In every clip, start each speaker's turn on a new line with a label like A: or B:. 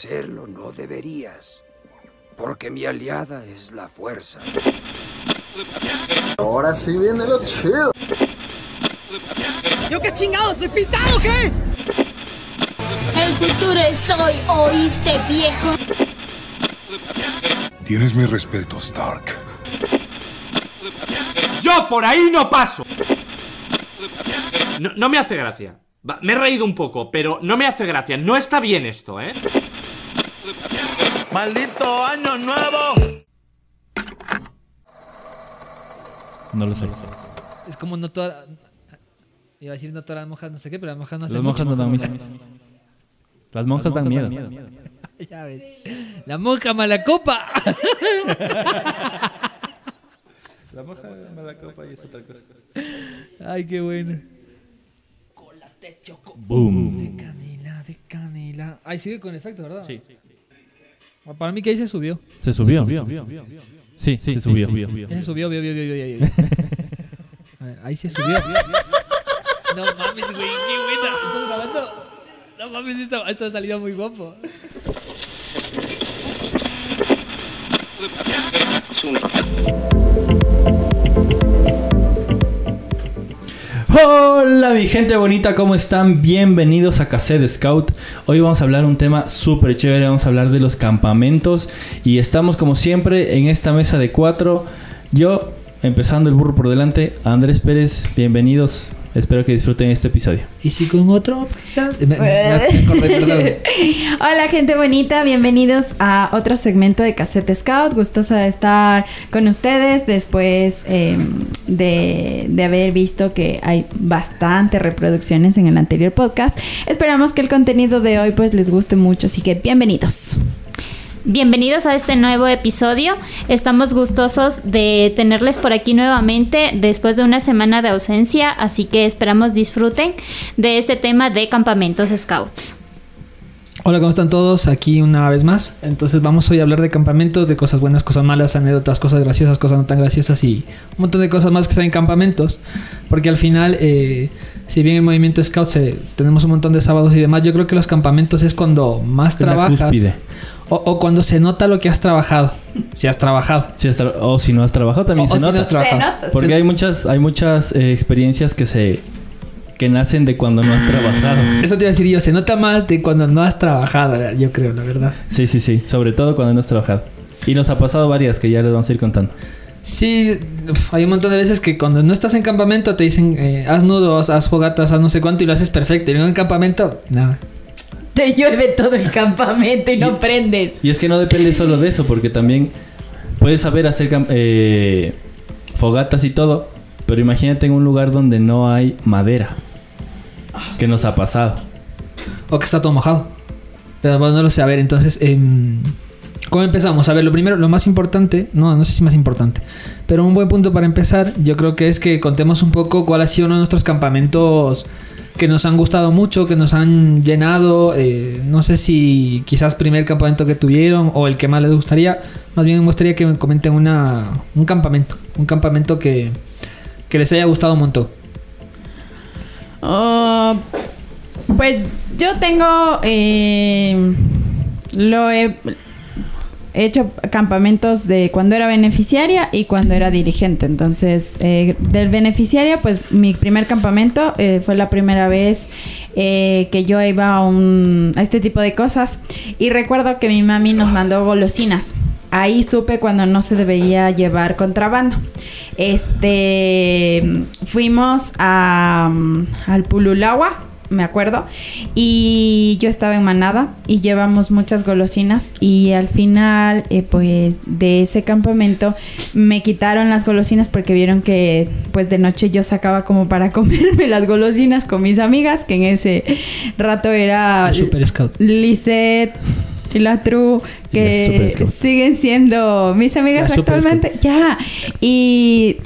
A: hacerlo, no deberías. Porque mi aliada es la fuerza.
B: Ahora sí viene lo chido.
C: ¿Yo qué chingados? ¿Soy pintado o qué?
D: El futuro es hoy, ¿oíste, viejo?
E: Tienes mi respeto, Stark.
F: Yo por ahí no paso. No, no me hace gracia. Va, me he reído un poco, pero no me hace gracia. No está bien esto, ¿eh?
G: ¡Maldito año nuevo!
H: No lo sé.
I: Es como no toda. Iba a decir no todas las monjas, no sé qué, pero las monjas no hacen
H: Las monjas no dan misa. Las monjas dan miedo.
I: Ya ves. La monja mala copa.
H: La monja me la copa y es otra cosa.
I: Ay, qué bueno.
H: Boom.
I: Canela, de canela. Ay, sigue con efecto, ¿verdad? Sí. Para mí que ahí se subió.
H: Se subió. Sí, sí, se subió.
I: Se subió, vio, vio, vio, ahí se subió. No mames, güey, qué buena. ¿Estás grabando? No mames, esto, eso ha salido muy guapo.
H: Hola mi gente bonita, ¿cómo están? Bienvenidos a Cassette Scout. Hoy vamos a hablar un tema súper chévere, vamos a hablar de los campamentos y estamos como siempre en esta mesa de cuatro. Yo, empezando el burro por delante, Andrés Pérez, bienvenidos. Espero que disfruten este episodio.
I: ¿Y si con otro? Ya, me- me- me acordé, perdón.
J: Hola gente bonita, bienvenidos a otro segmento de Cassette Scout. Gustosa de estar con ustedes después eh, de, de haber visto que hay bastantes reproducciones en el anterior podcast. Esperamos que el contenido de hoy pues les guste mucho, así que bienvenidos.
D: Bienvenidos a este nuevo episodio. Estamos gustosos de tenerles por aquí nuevamente después de una semana de ausencia, así que esperamos disfruten de este tema de campamentos scouts.
I: Hola, ¿cómo están todos? Aquí una vez más. Entonces vamos hoy a hablar de campamentos, de cosas buenas, cosas malas, anécdotas, cosas graciosas, cosas no tan graciosas y un montón de cosas más que están en campamentos. Porque al final, eh, si bien el movimiento Scout se- tenemos un montón de sábados y demás, yo creo que los campamentos es cuando más
H: Es la
I: trabajas.
H: cúspide.
I: O, o cuando se nota lo que has trabajado. Si has trabajado.
H: Si has tra- o si no has trabajado también
I: O- o
H: se
I: si no
H: nota.
I: has trabajado.
J: Se nota,
H: Porque hay muchas, hay muchas eh, experiencias que se que nacen de cuando no has trabajado.
I: Eso te iba a decir yo, se nota más de cuando no has trabajado, yo creo, la verdad.
H: Sí, sí, sí. Sobre todo cuando no has trabajado. Y nos ha pasado varias que ya les vamos a ir contando.
I: Sí, hay un montón de veces que cuando no estás en campamento te dicen, eh, haz nudos, haz fogatas, haz no sé cuánto y lo haces perfecto. Y luego en campamento, nada.
J: Te llueve todo el campamento y no prendes.
H: Y es que no depende solo de eso, porque también puedes saber hacer eh, fogatas y todo, pero imagínate en un lugar donde no hay madera. ¿Qué nos ha pasado?
I: O que está todo mojado. Pero bueno, no lo sé. A ver, entonces, em, ¿cómo empezamos? A ver, lo primero, lo más importante, no, no sé si más importante, pero un buen punto para empezar, yo creo que es que contemos un poco cuál ha sido uno de nuestros campamentos que nos han gustado mucho, que nos han llenado. eh, no sé si quizás primer campamento que tuvieron o el que más les gustaría. Más bien me gustaría que me comenten una, un campamento. Un campamento que, que les haya gustado un montón.
J: Oh, pues yo tengo. eh, lo he hecho campamentos de cuando era beneficiaria y cuando era dirigente. Entonces, eh, del beneficiaria, pues mi primer campamento eh, fue la primera vez eh, que yo iba a, un, este tipo de cosas. Y recuerdo que mi mami nos mandó golosinas. Ahí supe cuando no se debería llevar contrabando. Este fuimos a, al Pululagua, me acuerdo, y yo estaba en Manada y llevamos muchas golosinas y al final eh, pues de ese campamento me quitaron las golosinas porque vieron que pues de noche yo sacaba como para comerme las golosinas con mis amigas, que en ese rato era
I: Super Scout.
J: Lisette y la Tru,
H: Y la
J: que siguen siendo mis amigas
I: La
J: actualmente. Ya. Y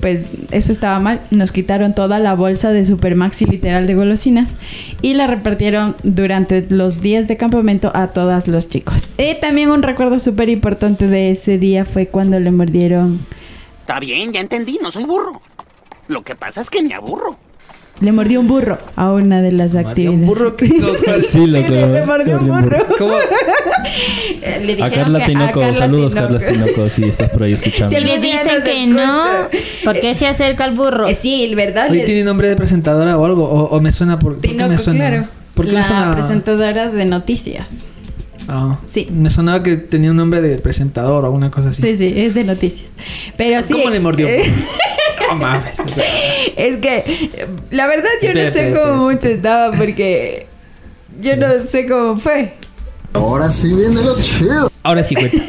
J: pues eso estaba mal. Nos quitaron toda la bolsa de Super Maxi literal de golosinas y la repartieron durante los días de campamento a todos los chicos. Y también un recuerdo súper importante de ese día fue cuando le mordieron.
C: Está bien, ya entendí, no soy burro. Lo que pasa es que me aburro.
J: Le mordió un burro a una de las actividades.
I: un burro que
H: Sí, lo
J: Sí,
H: que
J: le mordió un burro.
I: ¿Cómo?
J: Eh, le
H: A Carla
J: que-
H: Tinoco,
J: Carla
H: saludos
J: Tinoco.
H: Carla Tinoco, si estás por ahí escuchando.
J: Sí,
D: Le dicen que no. ¿Por qué se acerca el burro?
J: Eh, Sí, ¿verdad? Le-
I: ¿tiene nombre de presentadora o algo? ¿O, o me suena por, ¿por qué
J: Tinoco,
I: me suena?
J: claro.
I: ¿Por qué
J: la
I: me suena?
J: presentadora de noticias.
I: Ah,
J: Sí.
I: Me sonaba que tenía un nombre de presentador o alguna cosa así.
J: Sí, sí, es de noticias. Pero sí.
I: ¿Cómo le mordió? No mames. o sea,
J: es que la verdad yo no sé cómo mucho estaba porque yo no sé cómo fue.
B: Ahora sí viene lo chido.
I: ahora sí cuenta.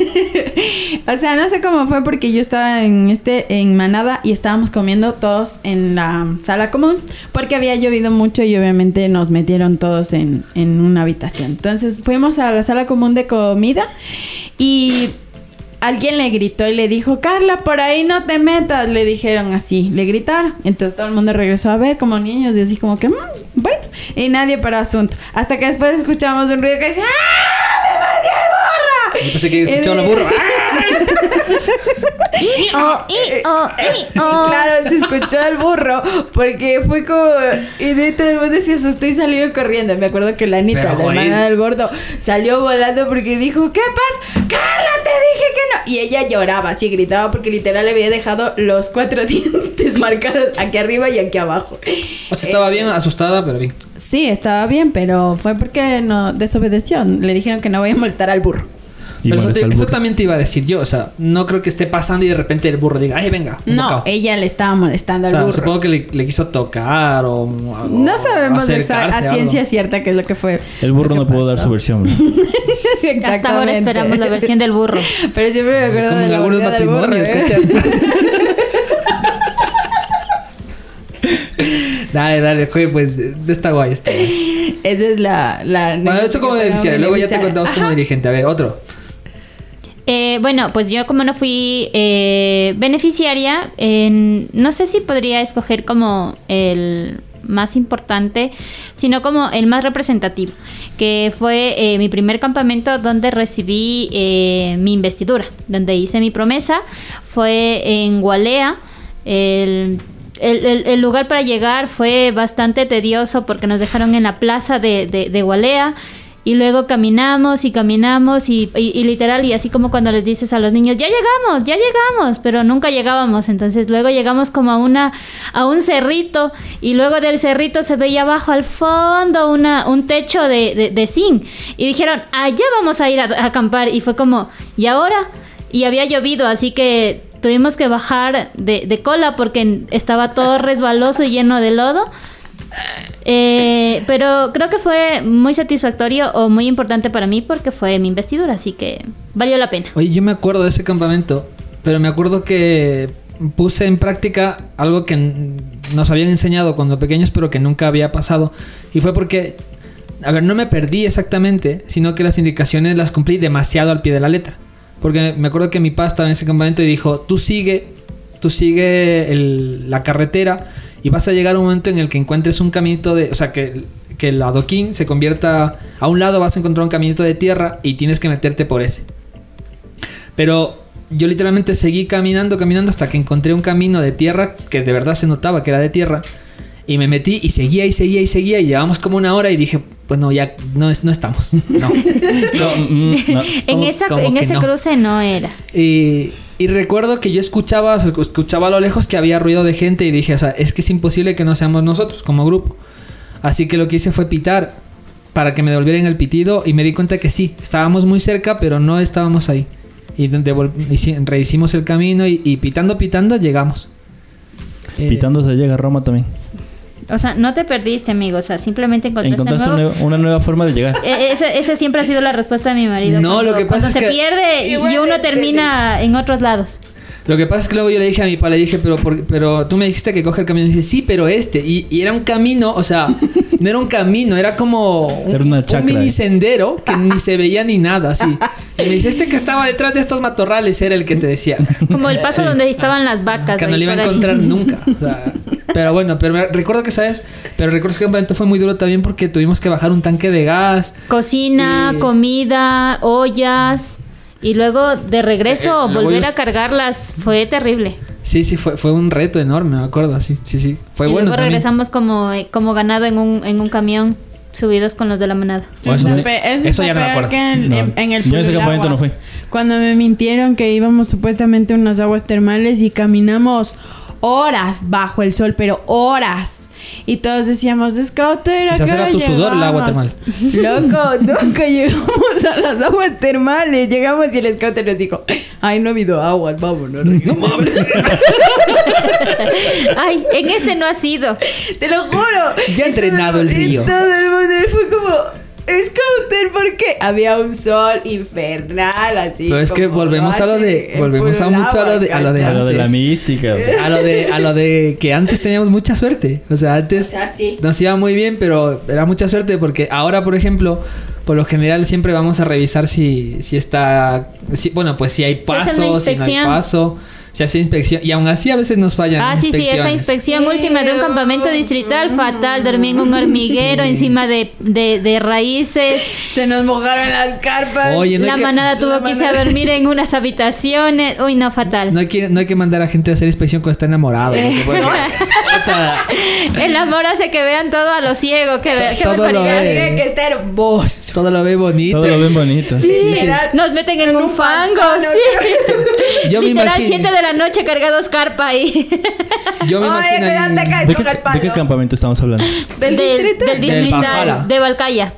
J: O sea, no sé cómo fue porque yo estaba en este en Manada y estábamos comiendo todos en la sala común porque había llovido mucho y obviamente nos metieron todos en, en una habitación. Entonces fuimos a la sala común de comida y alguien le gritó y le dijo, Carla, por ahí no te metas. Le dijeron así, le gritaron. Entonces todo el mundo regresó a ver como niños y así como que, "Mm, bueno, y nadie para asunto. Hasta que después escuchamos un ruido que decía, ¡Ah! ¡Me mordió el burro!
I: Yo pensé que escuchaba la burra.
D: Oh, y, oh, y, oh.
J: Claro, se escuchó el burro porque fue como y de todo el mundo se asustó y salieron corriendo. Me acuerdo que la Anita,
I: Pero,
J: la hermana del gordo, salió volando porque dijo, ¿qué pasa? Que no. Y ella lloraba, así gritaba porque literal le había dejado los cuatro dientes marcados aquí arriba y aquí abajo.
I: O sea, estaba bien asustada, pero bien.
J: Sí, estaba bien, pero fue porque no desobedeció. Le dijeron que no voy a molestar al burro.
I: Pero eso, te- eso también te iba a decir yo. O sea, no creo que esté pasando y de repente el burro diga, ay, venga.
J: No,
I: bocado".
J: ella le estaba molestando
I: O
J: al
I: sea,
J: burro.
I: supongo que le, le quiso tocar o. o
J: No sabemos exa-
I: acercarse
J: a
I: algo.
J: ciencia cierta qué es lo que fue.
H: El burro no pudo dar su versión.
J: Exactamente.
D: Hasta ahora esperamos la versión del burro.
J: Pero siempre me acuerdo
I: Como
J: de la
I: algunos
J: del burro,
I: matrimonios,
J: ¿eh?
I: ¿cachas? dale, dale, juegue, pues está guay, está guay.
J: Esa es la... la
I: Bueno, eso como beneficiario, luego ya te contamos como dirigente. A ver, otro.
D: Eh, bueno, pues yo como no fui eh, beneficiaria, en- no sé si podría escoger como el más importante, sino como el más representativo, que fue eh, mi primer campamento donde recibí eh, mi investidura, donde hice mi promesa, fue en Gualea. El lugar para llegar fue bastante tedioso porque nos dejaron en la plaza de, de, de Gualea. Y luego caminamos y caminamos y, y- literal, y así como cuando les dices a los niños, ya llegamos, ya llegamos, pero nunca llegábamos. Entonces luego llegamos como a una, a un cerrito, y luego del cerrito se veía abajo al fondo una, un techo de, de, de zinc. Y dijeron, allá vamos a ir a, a acampar. Y fue como, ¿y ahora? Y había llovido, así que tuvimos que bajar de, de cola porque estaba todo resbaloso y lleno de lodo. Eh, pero creo que fue muy satisfactorio o muy importante para mí porque fue mi investidura, así que valió la pena.
I: Oye, yo me acuerdo de ese campamento, pero me acuerdo que puse en práctica algo que nos habían enseñado cuando pequeños, pero que nunca había pasado. Y fue porque, a ver, no me perdí exactamente, sino que las indicaciones las cumplí demasiado al pie de la letra. Porque me acuerdo que mi papá estaba en ese campamento y dijo, tú sigue, tú sigue el- la carretera y vas a llegar a un momento en el que encuentres un caminito de, o sea, que, que el adoquín se convierta, a un lado vas a encontrar un caminito de tierra y tienes que meterte por ese. Pero yo literalmente seguí caminando, caminando hasta que encontré un camino de tierra que de verdad se notaba que era de tierra. Y me metí y seguía y seguía y seguía y llevamos como una hora y dije, pues no, ya no, es- no estamos. No.
H: No, mm, no.
D: En,
I: ¿Cómo-
D: esa, en ese
I: no?
D: cruce no era.
I: Y, y recuerdo que yo escuchaba, escuchaba a lo lejos que había ruido de gente y dije, o sea, es que es imposible que no seamos nosotros como grupo. Así que lo que hice fue pitar para que me devolvieran el pitido y me di cuenta que sí, estábamos muy cerca, pero no estábamos ahí. Y rehicimos el camino y, y pitando, pitando, llegamos.
H: Pitando se llega a Roma también.
D: O sea, no te perdiste, amigo. O sea, simplemente encontraste,
H: Encontraste
D: nuevo.
H: una, una nueva forma de llegar.
D: Eh, Esa, esa siempre ha sido la respuesta de mi marido.
I: No,
D: cuando-
I: lo que pasa
D: cuando
I: es
D: se
I: que-
D: pierde y, y uno termina en otros lados.
I: Lo que pasa es que luego yo le dije a mi papá, le dije, pero, por- pero tú me dijiste que coge el camino. Y dice, sí, pero este. Y, y era un camino, o sea, no era un camino, era como un,
H: Era una
I: un
H: chacra,
I: mini
H: eh.
I: sendero que ni se veía ni nada, así. Y me dice, este que estaba detrás de estos matorrales era el que te decía.
D: Como el paso donde estaban las vacas.
I: Que no le iba a
D: ahí.
I: encontrar nunca. O sea, pero bueno, pero me- recuerdo que, ¿sabes? Pero recuerdo que el campamento fue muy duro también porque tuvimos que bajar un tanque de gas.
D: Cocina,
I: Y-
D: comida, ollas. Y luego de regreso
I: Eh, eh,
D: volver a cargarlas fue terrible.
I: Sí, sí, fue, fue un reto enorme, me acuerdo. Sí, sí, sí. Fue
D: y
I: bueno.
D: luego
I: también.
D: regresamos como, eh, como ganado en un, en un camión, subidos con los de la manada.
I: Eso, ya no me acuerdo.
J: que en,
H: No.
J: en- en el
H: Yo en ese campamento no fui.
J: Cuando me mintieron que íbamos supuestamente a unas aguas termales y caminamos horas bajo el sol, pero horas. Y todos decíamos, Scouter, ¿a
I: Quizás
J: qué
I: era tu sudor el agua
J: llegamos?" Loco, nunca llegamos a las aguas termales. Llegamos y el Scouter nos dijo, ay, no ha habido aguas, vámonos. regresemos".
D: Ay, en este no ha sido.
J: Te lo juro.
I: Ya ha entrenado el
J: Y
I: río.
J: todo el mundo fue como, Scouter, ¿por qué? Había un sol infernal así.
I: Pero es que volvemos a lo de- volvemos a mucho a lo de- a lo de
H: A
J: ¿cachai?
H: lo de la mística.
I: A lo de, a lo de que antes teníamos mucha suerte. O sea, antes
J: O sea, sí.
I: nos iba muy bien, pero era mucha suerte porque ahora, por ejemplo, por lo general siempre vamos a revisar si, si está. si- bueno, pues si hay paso, si no hay paso, si hace inspección. Y aún así a veces nos fallan.
D: Ah, sí, sí, esa inspección
J: Sí,
D: última de un campamento distrital fatal. Dormí en un hormiguero
I: Sí.
D: encima de, de, de raíces.
J: Se nos mojaron las carpas.
I: Oye, no
D: La
I: que-
D: manada tuvo
J: La
D: que irse a dormir en unas habitaciones. Uy, no, fatal.
I: No hay, que, no hay que mandar a gente a hacer inspección cuando está enamorado. puta,
D: El amor hace que vean todo a lo ciego. Que, ve- que
I: Todo lo
D: barbaridad.
I: ve.
J: Tiene que estar hermoso.
I: todo lo ve bonito.
H: Todo lo ven bonito.
D: Sí,
J: Literal.
D: nos meten en,
J: En
D: un
J: un
D: fango,
J: pantano.
D: sí.
I: Yo me
D: Literal,
I: imagino-
D: 7 de la noche cargados carpa ahí.
I: Yo me
J: Oye,
I: imagino. ahí-
J: acá,
H: ¿De qué,
J: coge el
H: de
J: palo.
H: qué campamento estamos hablando?
J: ¿Del distrito?
D: Del
I: Del
D: distrital,
I: Valhalla.
D: de Valcaya.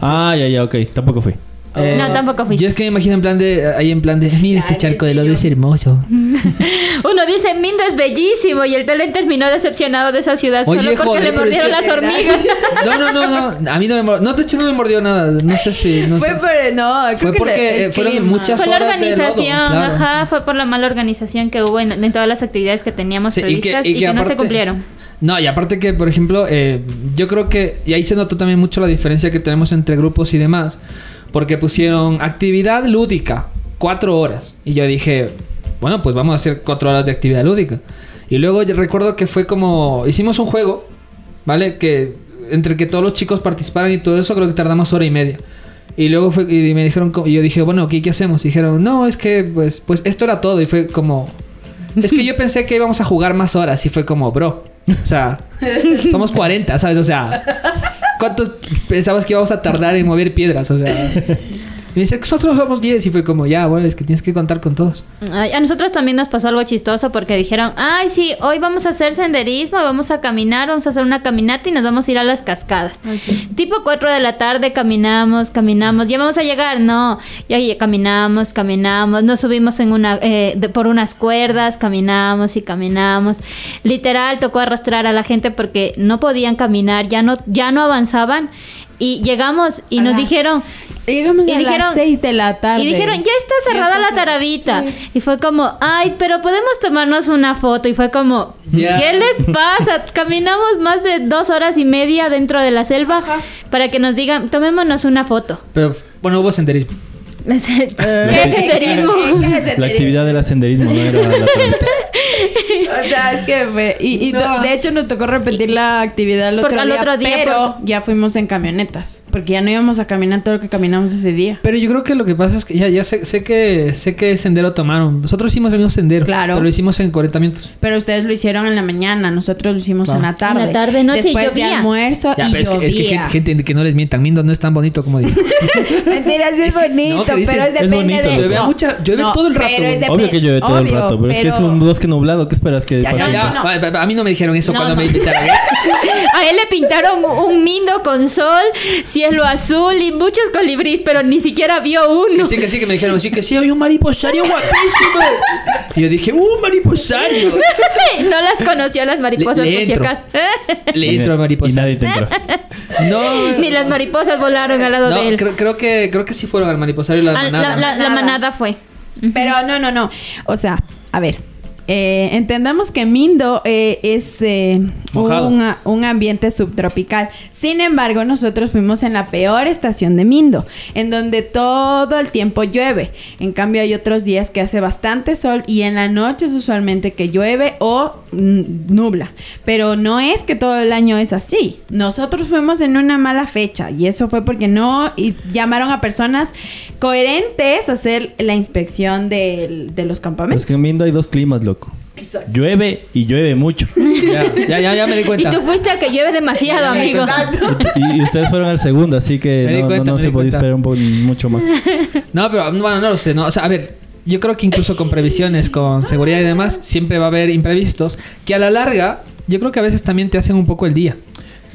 H: Ah, ya, ya, ok. Tampoco fui.
I: Eh,
D: No, tampoco fui.
I: Yo es que me imagino en plan de. Ahí en plan de. Mira este charco de lodo es hermoso.
D: Uno dice, Mindo es bellísimo y el Telen terminó decepcionado de esa ciudad
I: Oye,
D: solo porque
I: joder,
D: le
I: es
D: mordieron
I: que-
D: las hormigas.
I: No, no, no, no. A mí no me mordió. No, de hecho no me mordió nada. No sé si. No
J: Fue
I: sé.
J: por... No, creo
I: Fue
J: que
I: porque,
J: le- el
I: eh, fueron
J: clima.
I: muchas-
D: Fue la
I: horas de lodo,
D: organización,
I: claro.
D: ajá, fue por la mala organización que hubo en, en todas las actividades que teníamos
I: Sí, y que- y
D: y
I: que
D: no se cumplieron.
I: No, y aparte que, por ejemplo, eh, yo creo que. Y ahí se notó también mucho la diferencia que tenemos entre grupos y demás. Porque pusieron actividad lúdica, cuatro horas. Y yo dije, bueno, pues vamos a hacer cuatro horas de actividad lúdica. Y luego yo recuerdo que fue como. Hicimos un juego, ¿vale? Que entre que todos los chicos participaran y todo eso, creo que tardamos hora y media. Y luego fue, y me dijeron, y yo dije, bueno, ¿qué, qué hacemos? Y dijeron, no, es que, pues, pues esto era todo. Y fue como, es que yo pensé que íbamos a jugar más horas y fue como, bro. O sea, somos 40, ¿sabes? O sea, ¿cuántos pensabas que íbamos a tardar en mover piedras? O sea, y me dice, nosotros somos 10 y fue como, ya, bueno, es que tienes que contar con todos.
D: Ay, a nosotros también nos pasó algo chistoso porque dijeron, ay, sí, hoy vamos a hacer senderismo, vamos a caminar, vamos a hacer una caminata y nos vamos a ir a las cascadas. Tipo 4 de la tarde caminamos, caminamos, ya vamos a llegar, no, ya, ya caminamos, caminamos, nos subimos en una, eh, de- por unas cuerdas, caminamos y caminamos. Literal, tocó arrastrar a la gente porque no podían caminar, ya no, ya no avanzaban. Y llegamos y
J: A
D: nos
J: las-
D: dijeron,
J: Llegamos
D: Y
J: a
D: dijeron-
J: las 6 de la tarde.
D: y dijeron, ya está cerrada
J: Ya
D: la
J: está. Sí.
D: Y fue como, ay, pero podemos tomarnos una foto. Y fue como. ¿qué les pasa? Caminamos más de dos horas y media dentro de la selva
J: Ajá.
D: para que nos digan, tomémonos una foto.
I: Pero, bueno, hubo senderismo.
D: ¿Qué es senderismo?
J: ¿Qué es senderismo?
H: La actividad del senderismo no era la.
J: O sea, es que fue. Y, y
I: No.
J: de hecho nos tocó repetir la actividad el otro, día,
D: otro día,
J: Pero
D: porque-
J: ya fuimos en camionetas. Porque ya no íbamos a caminar todo lo que caminamos ese día.
I: Pero yo creo que lo que pasa es que ya, ya sé, sé que sé que sendero tomaron. Nosotros hicimos el mismo sendero.
J: Claro.
I: Pero lo hicimos en 40 minutos.
J: Pero ustedes lo hicieron en la mañana, nosotros lo hicimos
I: Claro.
J: en la tarde.
D: En la tarde, noche y
J: Después de
D: llovía.
J: almuerzo
I: Ya,
J: y
I: pero es que, es que
J: llovía.
I: gente, gente que no les mientan. Mindo no es tan bonito como dicen.
J: Mentira, sí es, bonito,
I: no, que dicen,
J: pero es
I: es
J: depende
H: bonito,
J: de...
H: llueve
J: no,
I: mucha- llueve todo el rato,
J: pero es.
H: Obvio que llueve todo el
J: obvio,
H: rato, pero, es que es
J: pero-
H: un bosque nublado. ¿Qué esperas que
I: Ya,
H: pase?
I: ya, ya.
J: no, no.
I: A, mí no me dijeron eso
J: No,
I: cuando
J: no.
I: me invitaron.
D: A él le pintaron un mindo con sol, cielo azul y muchos colibrís, pero ni siquiera vio uno.
I: Que sí, que sí, que me dijeron, sí, que sí, hay un mariposario guapísimo. Y yo dije, ¡uh, mariposario!
D: No las conoció las mariposas,
I: Le- le
D: por si acaso.
I: Le entro a mariposa.
H: nadie te entró.
I: No.
D: Ni las mariposas volaron al lado
I: No,
D: de él.
I: creo, creo que, creo que sí fueron al mariposario y la manada.
D: la, la- la
J: Manada.
D: manada fue.
J: Pero no, no, no. O sea, a ver. Eh, entendamos que Mindo eh, es eh, un, un ambiente subtropical. Sin embargo, nosotros fuimos en la peor estación de Mindo, en donde todo el tiempo llueve. En cambio, hay otros días que hace bastante sol y en la noche es usualmente que llueve o mm, nubla. Pero no es que todo el año es así. Nosotros fuimos en una mala fecha y eso fue porque no y llamaron a personas coherentes a hacer la inspección de los campamentos.
H: Es que en Mindo hay dos climas, loco. Llueve y llueve mucho.
I: Ya, ya, ya, ya me di
D: Y
I: cuenta.
D: tú fuiste al que llueve demasiado, amigo.
H: Y, y ustedes fueron al segundo, así que
I: Me
H: no,
I: cuenta,
H: no, no
I: me
H: se podía
I: cuenta.
H: esperar un poco, mucho más.
I: No, pero bueno, no lo sé. No, o sea, a ver, yo creo que incluso con previsiones, con seguridad y demás, siempre va a haber imprevistos que a la larga, yo creo que a veces también te hacen un poco el día.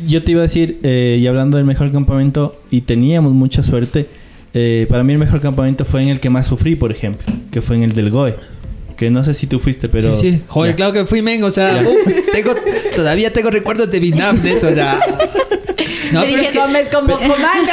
H: Yo te iba a decir, eh, y hablando del mejor campamento, y teníamos mucha suerte, eh, para mí el mejor campamento fue en el que más sufrí, por ejemplo, que fue en el del GOE. Que no sé si tú fuiste, pero...
I: sí, sí. Joder,
H: Ya.
I: claro que fui, men. O sea, uf, tengo, todavía tengo recuerdos de Vietnam de eso, o sea. No, pero
J: dije,
I: es que.
J: comes como comando.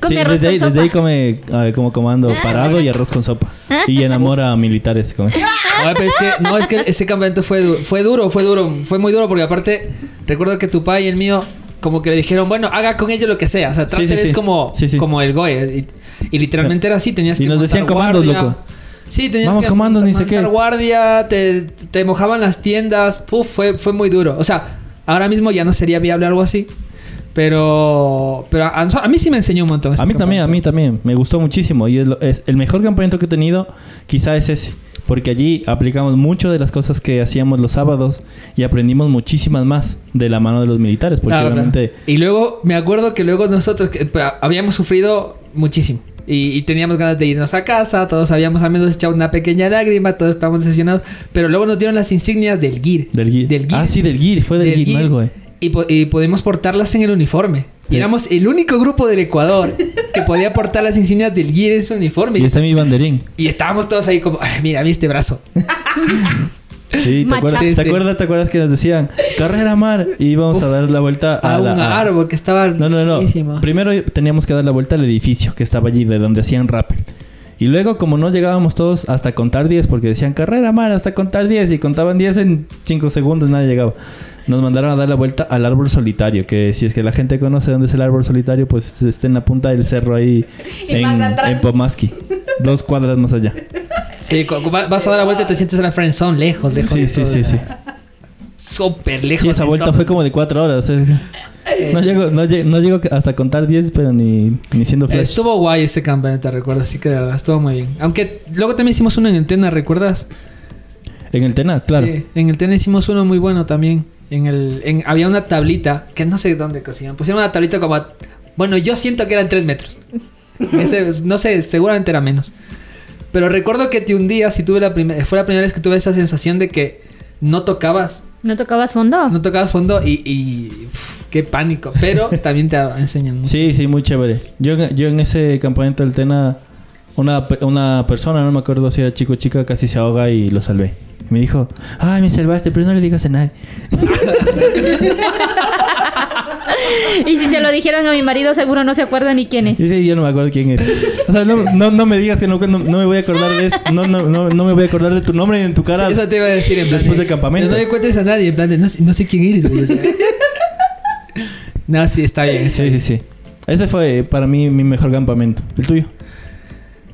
D: Come
H: Sí,
D: arroz
H: desde, ahí,
D: con
H: desde ahí come ah, como comando parado y arroz con sopa. Y enamora a militares con eso.
I: Joder, pero es que, no, es que ese campamento fue, du- fue duro, fue duro, fue muy duro porque aparte, recuerdo que tu padre y el mío, como que le dijeron, bueno, haga con ellos lo que sea. O sea,
H: Sí,
I: trátele
H: sí,
I: como,
H: Sí, sí.
I: como el GOE. Y, y literalmente era así, tenías
H: Y
I: que
H: nos
I: montar
H: decían comandos,
I: guardia.
H: loco.
I: Sí, tenías
H: Vamos,
I: que
H: comandos, ni sé qué.
I: guardia, te, te mojaban las tiendas, puf, fue, fue muy duro. O sea, ahora mismo ya no sería viable algo así. Pero, pero a, a mí sí me enseñó un montón.
H: A mí también, a mí también. Me gustó muchísimo. Y es, lo- es el mejor campamento que he tenido, quizá es ese. Porque allí aplicamos mucho de las cosas que hacíamos los sábados y aprendimos muchísimas más de la mano de los militares. Porque
I: Claro, claro.
H: realmente...
I: Y luego me acuerdo que luego nosotros que, habíamos sufrido muchísimo. Y, y teníamos ganas de irnos a casa, todos habíamos al menos echado una pequeña lágrima, todos estábamos decepcionados. Pero luego nos dieron las insignias del GIR.
H: Del GIR. Ah, sí, del GIR. Fue del,
I: Del
H: GIR, algo, eh.
I: Y, po- y podemos portarlas en el uniforme. Y éramos el único grupo del Ecuador que podía portar las insignias del GIR en su uniforme.
H: Y está mi banderín.
I: Y estábamos todos ahí como, "Ay, mira, vi este brazo.
H: Sí, ¿te acuerdas,
I: Sí,
H: ¿te, acuerdas, ¿te acuerdas que nos decían carrera mar? Y íbamos a dar la vuelta a,
I: A, un
H: la, a-
I: árbol que estaba
H: No, no, no. Primero teníamos que dar la vuelta al edificio que estaba allí, de donde hacían rappel. Y luego, como no llegábamos todos hasta contar 10, porque decían carrera mar hasta contar 10, y contaban 10 en 5 segundos, nadie llegaba. Nos mandaron a dar la vuelta al árbol solitario, que si es que la gente conoce dónde es el árbol solitario, pues está en la punta del cerro ahí
J: Y
H: en Pomaski. Dos cuadras más allá.
I: Sí, vas a dar la vuelta y te sientes en la friend zone, lejos, lejos.
H: Sí,
I: de
H: sí,
I: todo.
H: sí, sí.
I: Súper lejos.
H: Sí, esa vuelta fue como de 4 horas. eh. No llego, no, lle- no llego hasta contar 10, pero ni, ni siendo flash.
I: Estuvo guay ese campamento, recuerdo, así que de verdad estuvo muy bien. Aunque luego también hicimos uno en el Tena, ¿recuerdas?
H: En el Tena, claro.
I: Sí, en el Tena hicimos uno muy bueno también. En el, en- había una tablita, que no sé dónde consiguieron. Pusieron una tablita como... a- bueno, yo siento que eran 3 metros. Ese, no sé, seguramente era menos. Pero recuerdo que te hundías y tuve la primera... Fue la primera vez que tuve esa sensación de que no tocabas.
D: ¿No tocabas fondo?
I: No tocabas fondo y... y uf, qué pánico. Pero también te enseñan mucho.
H: Sí, sí, muy chévere. Yo, en- yo en ese campamento del Tena, una, pe- una persona, no me acuerdo si era chico o chica, casi se ahoga y lo salvé. Y me dijo, ay, me salvaste, pero no le digas a nadie.
D: Y si se lo dijeron a mi marido, seguro no se acuerda ni quién es.
H: Y sí, yo no me acuerdo quién es. O sea, no, no, no me digas que no, no, no me voy a acordar de esto. No, no, no, no me voy a acordar de tu nombre ni de tu cara.
I: Sí, eso te iba a decir en plan
H: Después
I: de-
H: del campamento.
I: No le cuentes a nadie, en plan de no, sé- no sé quién eres, güey. o sea. no, sí, está bien. está
H: Sí, sí, sí. Ese fue para mí mi mejor campamento. ¿El tuyo?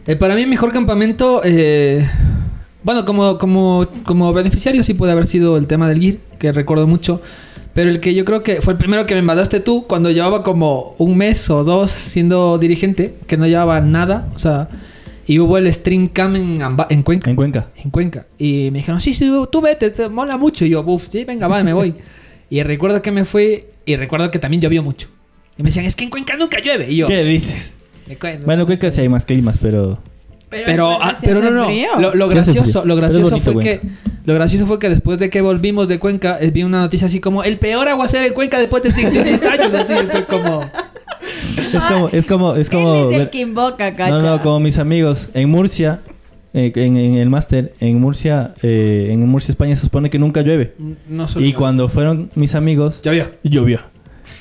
I: Eh, para mí, mejor campamento. eh, bueno, como, como, como beneficiario, sí puede haber sido el tema del GIR, que recuerdo mucho. Pero el que yo creo que fue el primero que me mandaste tú cuando llevaba como un mes o dos siendo dirigente, que no llevaba nada. O sea, y hubo el Stream Cam en, Amba- en Cuenca.
H: En Cuenca.
I: En Cuenca. Y me dijeron, sí, sí, tú vete, te mola mucho. Y yo, uff, sí, venga, vale, me voy. y recuerdo que me fui y recuerdo que también llovió mucho. Y me decían, es que en Cuenca nunca llueve. Y yo,
H: ¿Qué dices?
I: "En Cuenca-
H: Bueno, Cuenca sí hay más climas, pero...
I: pero, ah, pero no, no. Lo, lo
H: Sí
I: gracioso, lo
H: Pero
I: gracioso
H: bonito
I: fue que lo gracioso fue que después de que volvimos de Cuenca, eh, vi una noticia así como el peor aguacero en Cuenca después de 10 años. Así, fue como.
H: Es como... Es como... Es como
J: es el que invoca, cacha.
H: No, no, como mis amigos en Murcia, eh, en, en el máster, en Murcia, eh, en Murcia, España, se supone que nunca llueve.
I: No
H: Y cuando fueron mis amigos,
I: Llovió.
H: llovió.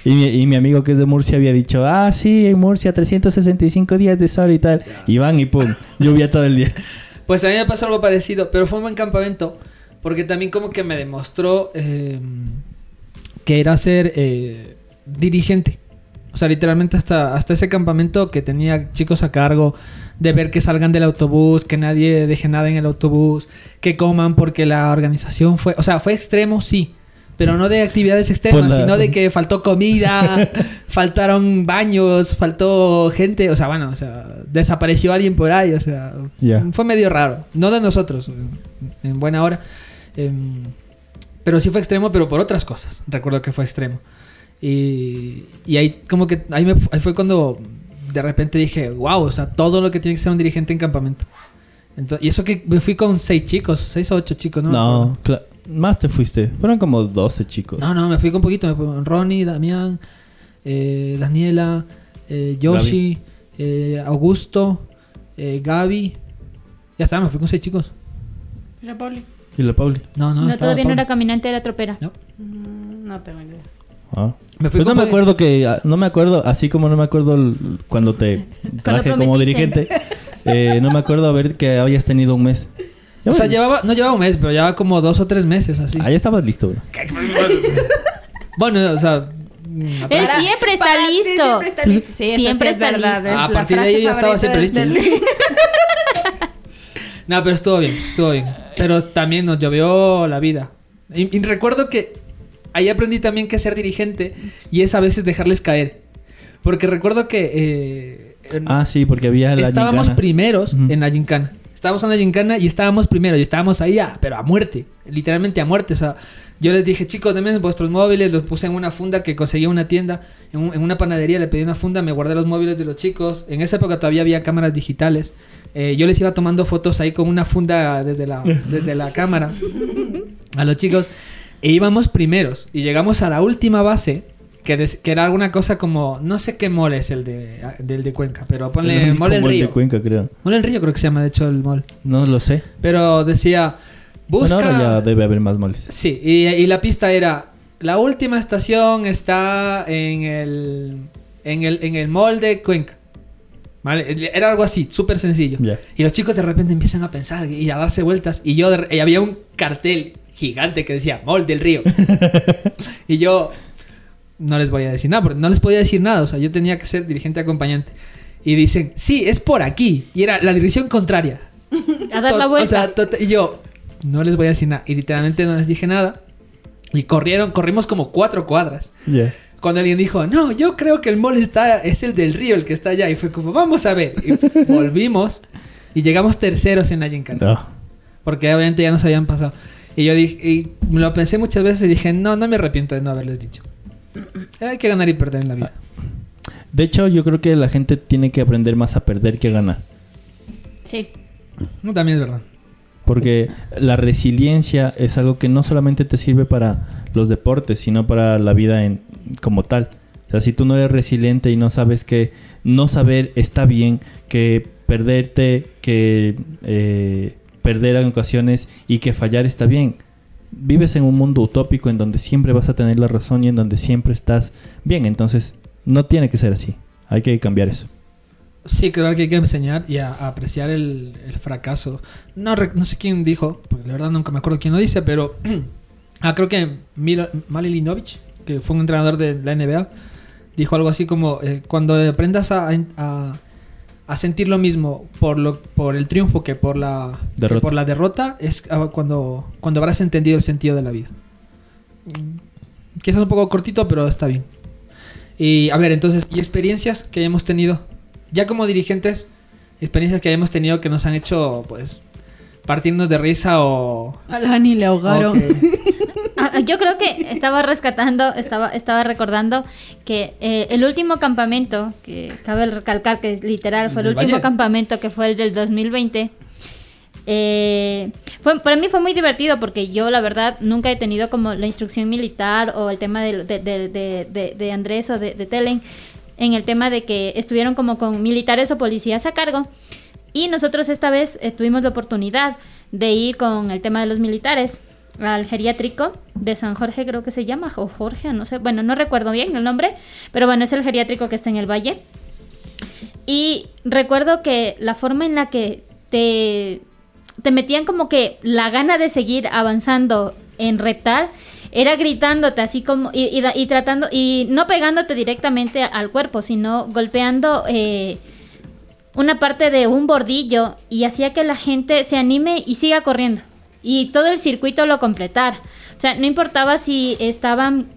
H: Y mi, y mi amigo que es de Murcia había dicho, ah, sí, en Murcia 365 días de sol y tal. Y van y pum, lluvia todo el día.
I: Pues a mí me pasó algo parecido, pero fue un buen campamento. Porque también como que me demostró eh, que era ser eh, dirigente. O sea, literalmente hasta, hasta ese campamento que tenía chicos a cargo de ver que salgan del autobús, que nadie deje nada en el autobús, que coman porque la organización fue... O sea, fue extremo, sí. Pero no de actividades
H: Pues la-
I: sino de que faltó comida, faltaron baños, faltó gente. O sea, bueno, o sea, desapareció alguien por ahí. O sea, fue medio raro. No de nosotros, en- en buena hora. Em, pero sí fue extremo, pero por otras cosas. Recuerdo que fue extremo. Y, y ahí como que ahí, me- ahí fue cuando de repente dije, wow, o sea, todo lo que tiene que ser un dirigente en campamento. Entonces, y eso que me fui con seis chicos, seis o ocho chicos, ¿no?
H: No, más te fuiste. Fueron como 12 chicos.
I: No, no, me fui con poquito. Me fui con Ronnie, Damián, eh, Daniela, eh, Yoshi, eh, Augusto, eh, Gaby. Ya está, me fui con seis chicos.
J: La Poli.
H: ¿Y la Pauli?
I: No, no,
D: No,
I: estaba
D: todavía no era caminante, era tropera.
I: No.
J: Mm, No tengo idea.
H: Ah.
I: Me fui
H: Pues no
I: con
H: me
I: Pauli.
H: acuerdo que... ah, No me acuerdo, así como no me acuerdo el- cuando te traje como dirigente. eh, no me acuerdo a ver que habías tenido un mes.
I: O sea, llevaba, no llevaba un mes, pero llevaba como dos o tres meses así.
H: Ahí estabas listo, bro.
I: Bueno, o sea.
D: Él siempre está
J: Para
D: listo.
J: Siempre está listo. Sí, eso
D: Siempre
J: sí es
D: está
J: verdad.
D: listo.
J: es
I: A partir de ahí yo estaba siempre
J: del-
I: listo. No, pero estuvo bien, estuvo bien. Pero también nos llovió la vida. Y, y recuerdo que ahí aprendí también que ser dirigente y es a veces dejarles caer. Porque recuerdo que eh, en-
H: Ah, sí, porque había la
I: estábamos
H: gincana.
I: primeros
H: Ujú.
I: en la gincana. Estábamos en la gincana y estábamos primeros y estábamos ahí, a- pero a muerte. Literalmente a muerte. O sea, yo les dije, chicos, denme vuestros móviles. Los puse en una funda que conseguí en una tienda. En, un- en una panadería le pedí una funda, me guardé los móviles de los chicos. En esa época todavía había cámaras digitales. Eh, yo les iba tomando fotos ahí con una funda desde la, desde la cámara a los chicos. E íbamos primeros. Y llegamos a la última base. Que, des- que era alguna cosa como. No sé qué mole es el de, del de Cuenca. Pero ponle
H: El
I: mole en
H: como el de
I: Río.
H: Cuenca, creo.
I: Mole en Río creo que se llama, de hecho, el mall.
H: No lo sé.
I: Pero decía. Busca.
H: Bueno, ahora ya debe haber más moles.
I: Sí, y, y la pista era. La última estación está en el. En el, en el mall de Cuenca. ¿Vale? Era algo así, súper sencillo. Y los chicos de repente empiezan a pensar y a darse vueltas. Y yo de- y había un cartel gigante que decía Mall del Río. y yo no les voy a decir nada, porque no les podía decir nada. O sea, yo tenía que ser dirigente acompañante. Y dicen, sí, es por aquí. Y era la dirección contraria.
D: A dar la vuelta.
I: O sea, y yo no les voy a decir nada. Y literalmente no les dije nada. Y corrieron, corrimos como cuatro cuadras.
H: Ya.
I: Cuando alguien dijo, no, yo creo que el mall está, es el del río el que está allá. Y fue como, vamos a ver. Y volvimos y llegamos terceros en la gincana.
H: No.
I: Porque obviamente ya nos habían pasado. Y yo dije, y me lo pensé muchas veces y dije, no, no me arrepiento de no haberles dicho. Hay que ganar y perder en la vida.
H: De hecho, yo creo que la gente tiene que aprender más a perder que a ganar.
J: Sí.
I: No, también es verdad.
H: Porque la resiliencia es algo que no solamente te sirve para los deportes, sino para la vida en, como tal. O sea, si tú no eres resiliente y no sabes que no saber está bien, que perderte, que eh, perder en ocasiones y que fallar está bien. Vives en un mundo utópico en donde siempre vas a tener la razón y en donde siempre estás bien. Entonces, no tiene que ser así. Hay que cambiar eso.
I: Sí, creo que hay que enseñar y a, apreciar el, fracaso. No, no sé quién dijo, porque la verdad nunca me acuerdo quién lo dice, pero ah, creo que Malilinovich, que fue un entrenador de la NBA, dijo algo así como, eh, cuando aprendas a- a sentir lo mismo por, lo, por el triunfo que por la que
H: Derrota.
I: por la derrota, es ah, cuando, cuando habrás entendido el sentido de la vida. Mm, Quizás un poco cortito, pero está bien. Y a ver, entonces, ¿y experiencias que hayamos tenido? Ya como dirigentes, experiencias que hayamos tenido que nos han hecho, pues, partirnos de risa o...
J: A Lani le ahogaron.
I: que-
D: Ah, Yo creo que estaba rescatando, estaba, estaba recordando que eh, el último campamento, que cabe recalcar que literal fue el último
I: Valle.
D: campamento que fue el del 2020. eh, fue, para mí fue muy divertido porque yo la verdad nunca he tenido como la instrucción militar o el tema de, de, de- Andrés o de, de Telen en el tema de que estuvieron como con militares o policías a cargo y nosotros esta vez eh, tuvimos la oportunidad de ir con el tema de los militares al geriátrico de San Jorge, creo que se llama, o Jorge, no sé, bueno, no recuerdo bien el nombre, pero bueno, es el geriátrico que está en el valle. Y recuerdo que la forma en la que te, te metían como que la gana de seguir avanzando en reptar era gritándote así como y, tratando y no pegándote directamente al cuerpo, sino golpeando eh, una parte de un bordillo y hacía que la gente se anime y siga corriendo. Y todo el circuito lo completar. O sea, no importaba si estaban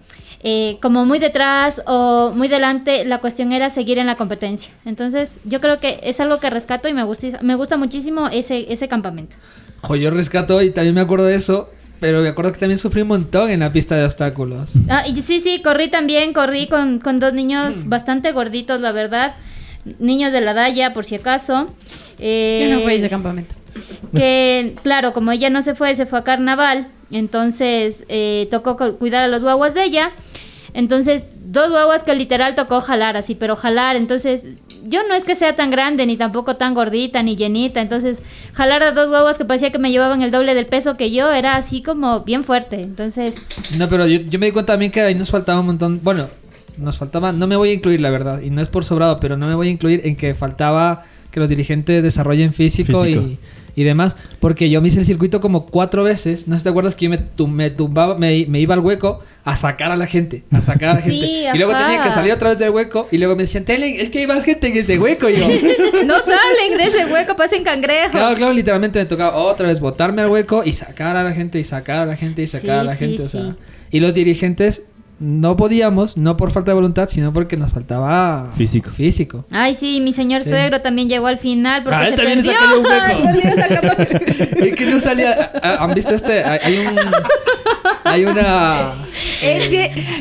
D: eh, como muy detrás o muy delante, la cuestión era seguir en la competencia. Entonces, yo creo que es algo que rescato y me gusta, me gusta muchísimo ese, ese campamento.
I: Jo, yo rescato y también me acuerdo de eso. pero me acuerdo que también sufrí un montón en la pista de obstáculos.
D: Ah, y sí, sí, corrí también, corrí con, con dos niños bastante gorditos, la verdad. Niños de la Daya, por si acaso. Eh,
J: Yo no fui a ese campamento.
D: Que claro, como ella no se fue, se fue a carnaval, entonces eh, tocó cu- cuidar a los guaguas de ella. Entonces, dos guaguas que literal tocó jalar así, pero jalar, entonces yo no es que sea tan grande, ni tampoco tan gordita, ni llenita, entonces jalar a dos guaguas que parecía que me llevaban el doble del peso que yo, era así como bien fuerte, entonces,
I: No, pero yo, yo me di cuenta también que ahí nos faltaba un montón. Bueno, nos faltaba. No me voy a incluir, la verdad. Y no es por sobrado, pero no me voy a incluir en que faltaba que los dirigentes desarrollen físico,
H: Físico.
I: Y, y demás. Porque yo me hice el circuito como cuatro veces. No sé si te acuerdas que yo me, tum- me tumbaba, me, me iba al hueco a sacar a la gente. A sacar a la
D: Sí,
I: gente. Y luego
D: ajá.
I: tenía que salir otra vez del hueco. Y luego me decían, Telen, es que hay más gente en ese hueco. Y yo.
D: no salen de ese hueco, parecen cangrejos.
I: Claro, claro, literalmente me tocaba otra vez botarme al hueco y sacar a la gente y sacar a la gente y sacar
D: Sí,
I: a la
D: sí,
I: gente. o sea, y los dirigentes no podíamos, no por falta de voluntad, sino porque nos faltaba
H: Físico.
I: Físico.
D: Ay, sí, mi señor
I: Sí.
D: suegro también llegó al final porque
I: Ah, él
D: se
I: también
D: perdió.
I: saqué un hueco. Es que no salía. ah, ¿Han visto este? Hay un. Hay una.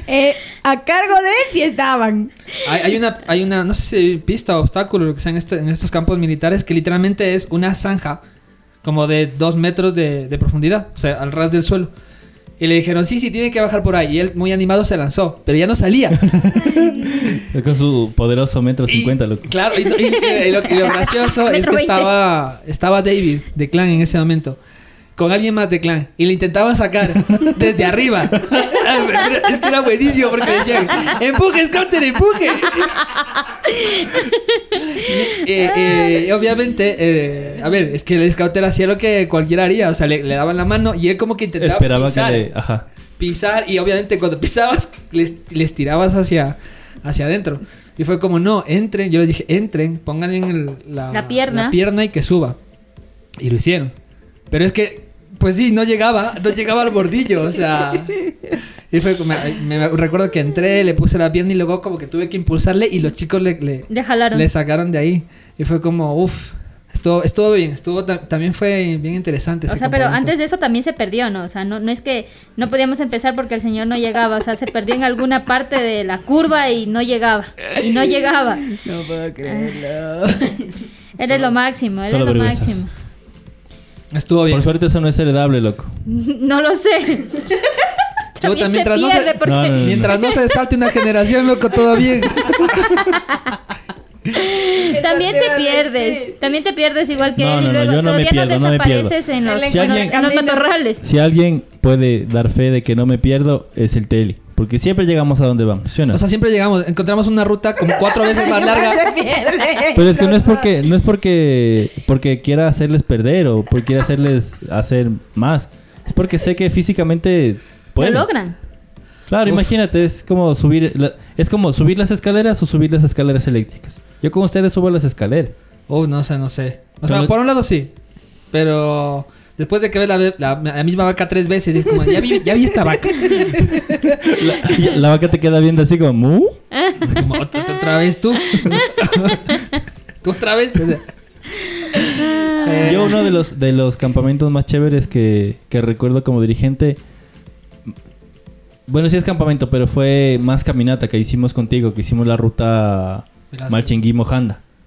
J: Eh, a cargo de él sí estaban.
I: Hay, hay una, hay una, no sé si pista o obstáculo, lo que sea en, este- en estos campos militares, que literalmente es una zanja como de dos metros de, de profundidad, o sea, al ras del suelo. Y le dijeron, sí, sí, tiene que bajar por ahí. Y él, muy animado, se lanzó, pero ya no salía.
H: Con su poderoso metro cincuenta, loco.
I: Claro, y, y- y lo, y lo gracioso es que estaba, estaba David de Clan en ese momento. Con alguien más de Clan. Y le intentaban sacar desde arriba. es que era buenísimo porque decían: ¡Empuje, Scouter, empuje! Eh, eh, obviamente, eh, a ver, es que el Scouter hacía lo que cualquiera haría. O sea, le, le daban la mano y él como que intentaba
H: Esperaba
I: pisar
H: que le. Ajá.
I: pisar y obviamente cuando pisabas les, les tirabas hacia, hacia adentro. Y fue como, no, entren. Yo les dije, entren, pongan en el- la,
D: La pierna.
I: la pierna y que suba. Y lo hicieron. Pero es que, pues sí, no llegaba, no llegaba al bordillo, o sea... Y fue como, me, me recuerdo que entré, le puse la pierna y luego como que tuve que impulsarle y los chicos le, le,
D: Le jalaron.
I: le sacaron de ahí. Y fue como, uff, estuvo, estuvo bien, estuvo, ta- también fue bien interesante.
D: O sea, pero antes de eso también se perdió, ¿no? O sea, no, no es que no podíamos empezar porque el señor no llegaba. O sea, se perdió en alguna parte de la curva y no llegaba. Y no llegaba.
J: No puedo creerlo.
D: Eres lo máximo, eres
H: Solo
D: lo máximo.
I: Estuvo bien.
H: Por suerte eso no es heredable, loco.
D: No lo sé.
I: Chuta,
D: También
I: mientras no se-
D: pierde porque...
H: No, no, no.
I: Mientras no se salte una generación, loco, todo bien.
D: También
J: te
D: pierdes. También te pierdes igual que
H: No,
D: él y luego
H: yo no me
D: todavía
H: pierdo, no
D: desapareces en los,
H: Si
D: en los-
H: alguien-
D: en los matorrales.
H: Si alguien puede dar fe de que no me pierdo, es el Teli. Porque siempre llegamos a donde vamos, ¿sí o no?
I: O sea, siempre llegamos, encontramos una ruta como cuatro veces más larga.
H: Pero es que no es porque no es porque porque quiera hacerles perder o porque quiera hacerles hacer más. Es porque sé que físicamente
D: Lo
H: pueden.
D: logran.
H: Claro, imagínate, es como subir la- es como subir las escaleras o subir las escaleras eléctricas. Yo con ustedes subo las escaleras.
I: Oh, no sé, no sé. O sea,
H: Pero-
I: por un lado sí. Pero después de que ve la, la- la misma vaca tres veces, es como, ya vi, ya vi esta vaca.
H: La vaca te queda viendo así como "Mu".
I: Como, "Ot- ot- otra vez tú. ¿Tú otra vez? O sea, eh,
H: Yo uno de los de los campamentos más chéveres que, que recuerdo como dirigente bueno, sí es campamento, pero fue más caminata que hicimos contigo, que hicimos la ruta.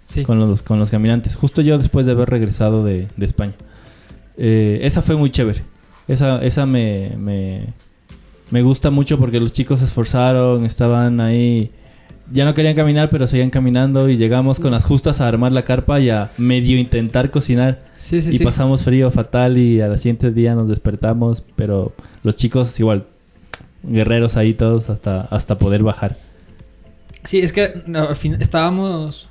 I: Sí.
H: con los, con los caminantes. Justo yo después de haber regresado de, de España. Eh, esa fue muy chévere. Esa, esa me, me, me gusta mucho porque los chicos se esforzaron, estaban ahí. Ya no querían caminar, pero seguían caminando y llegamos con las justas a armar la carpa y a medio intentar cocinar.
I: Sí, sí,
H: y
I: sí.
H: pasamos frío fatal y al siguiente día nos despertamos, pero los chicos igual, guerreros ahí todos hasta, hasta poder bajar.
I: Sí, es que al fin estábamos.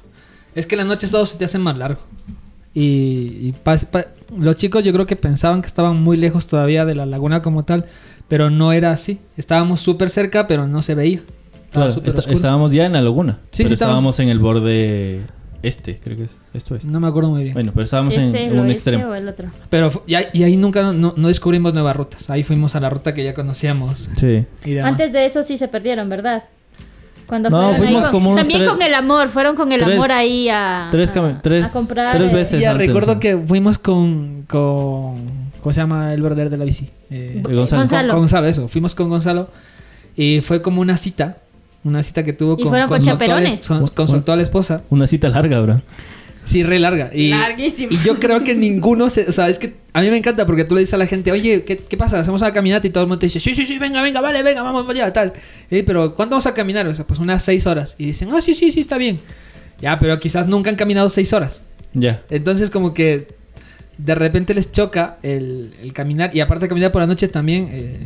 I: Es que las noches todo se te hacen más largo. Y, y pas- pa- los chicos yo creo que pensaban que estaban muy lejos todavía de la laguna como tal, pero no era así. Estábamos súper cerca, pero no se veía.
H: Claro, estábamos ya en la laguna.
I: Sí,
H: pero
I: sí, estábamos-
H: estábamos en el borde este, creo que es. Esto es.
I: No me acuerdo muy bien.
H: Bueno, pero estábamos
D: Este,
H: en,
D: el
H: en un extremo.
D: o el otro.
I: Pero y ahí, y ahí nunca no, no- no descubrimos nuevas rutas. Ahí fuimos a la ruta que ya conocíamos.
H: Sí.
I: Y demás.
D: Antes de eso sí se perdieron, ¿verdad? Cuando
H: No,
D: fueron ahí
H: fuimos
D: con-
H: como unos
D: También
H: tres-
D: con el amor, fueron con el
H: tres-
D: amor ahí a,
H: tres
D: a-
H: tres-
D: a comprar.
H: tres
D: eh,
H: veces.
I: Ya
H: antes,
I: recuerdo que fuimos con, con. ¿Cómo se llama el brother de la bici? Eh,
H: De Gonzalo.
D: Gonzalo.
I: Con Gonzalo, eso. Fuimos con Gonzalo y fue como una cita. Una cita que tuvo
D: ¿Y
I: con,
D: fueron con
I: su actual,
D: chaperones?
I: con- con su actual esposa.
H: Una cita larga, bro.
I: Sí, re larga. Y,
J: Larguísima.
I: Y yo creo que ninguno se. O sea, es que a mí me encanta porque tú le dices a la gente, oye, ¿qué, qué pasa? Hacemos una caminata y todo el mundo te dice, sí, sí, sí, venga, venga, vale, venga, vamos allá, tal. Eh, pero ¿cuánto vamos a caminar? O sea, pues unas seis horas. Y dicen, ah, sí, sí, sí, está bien. Ya, pero quizás nunca han caminado seis horas.
H: Ya.
I: Entonces, como que de repente les choca el, el caminar. Y aparte, caminar por la noche también eh,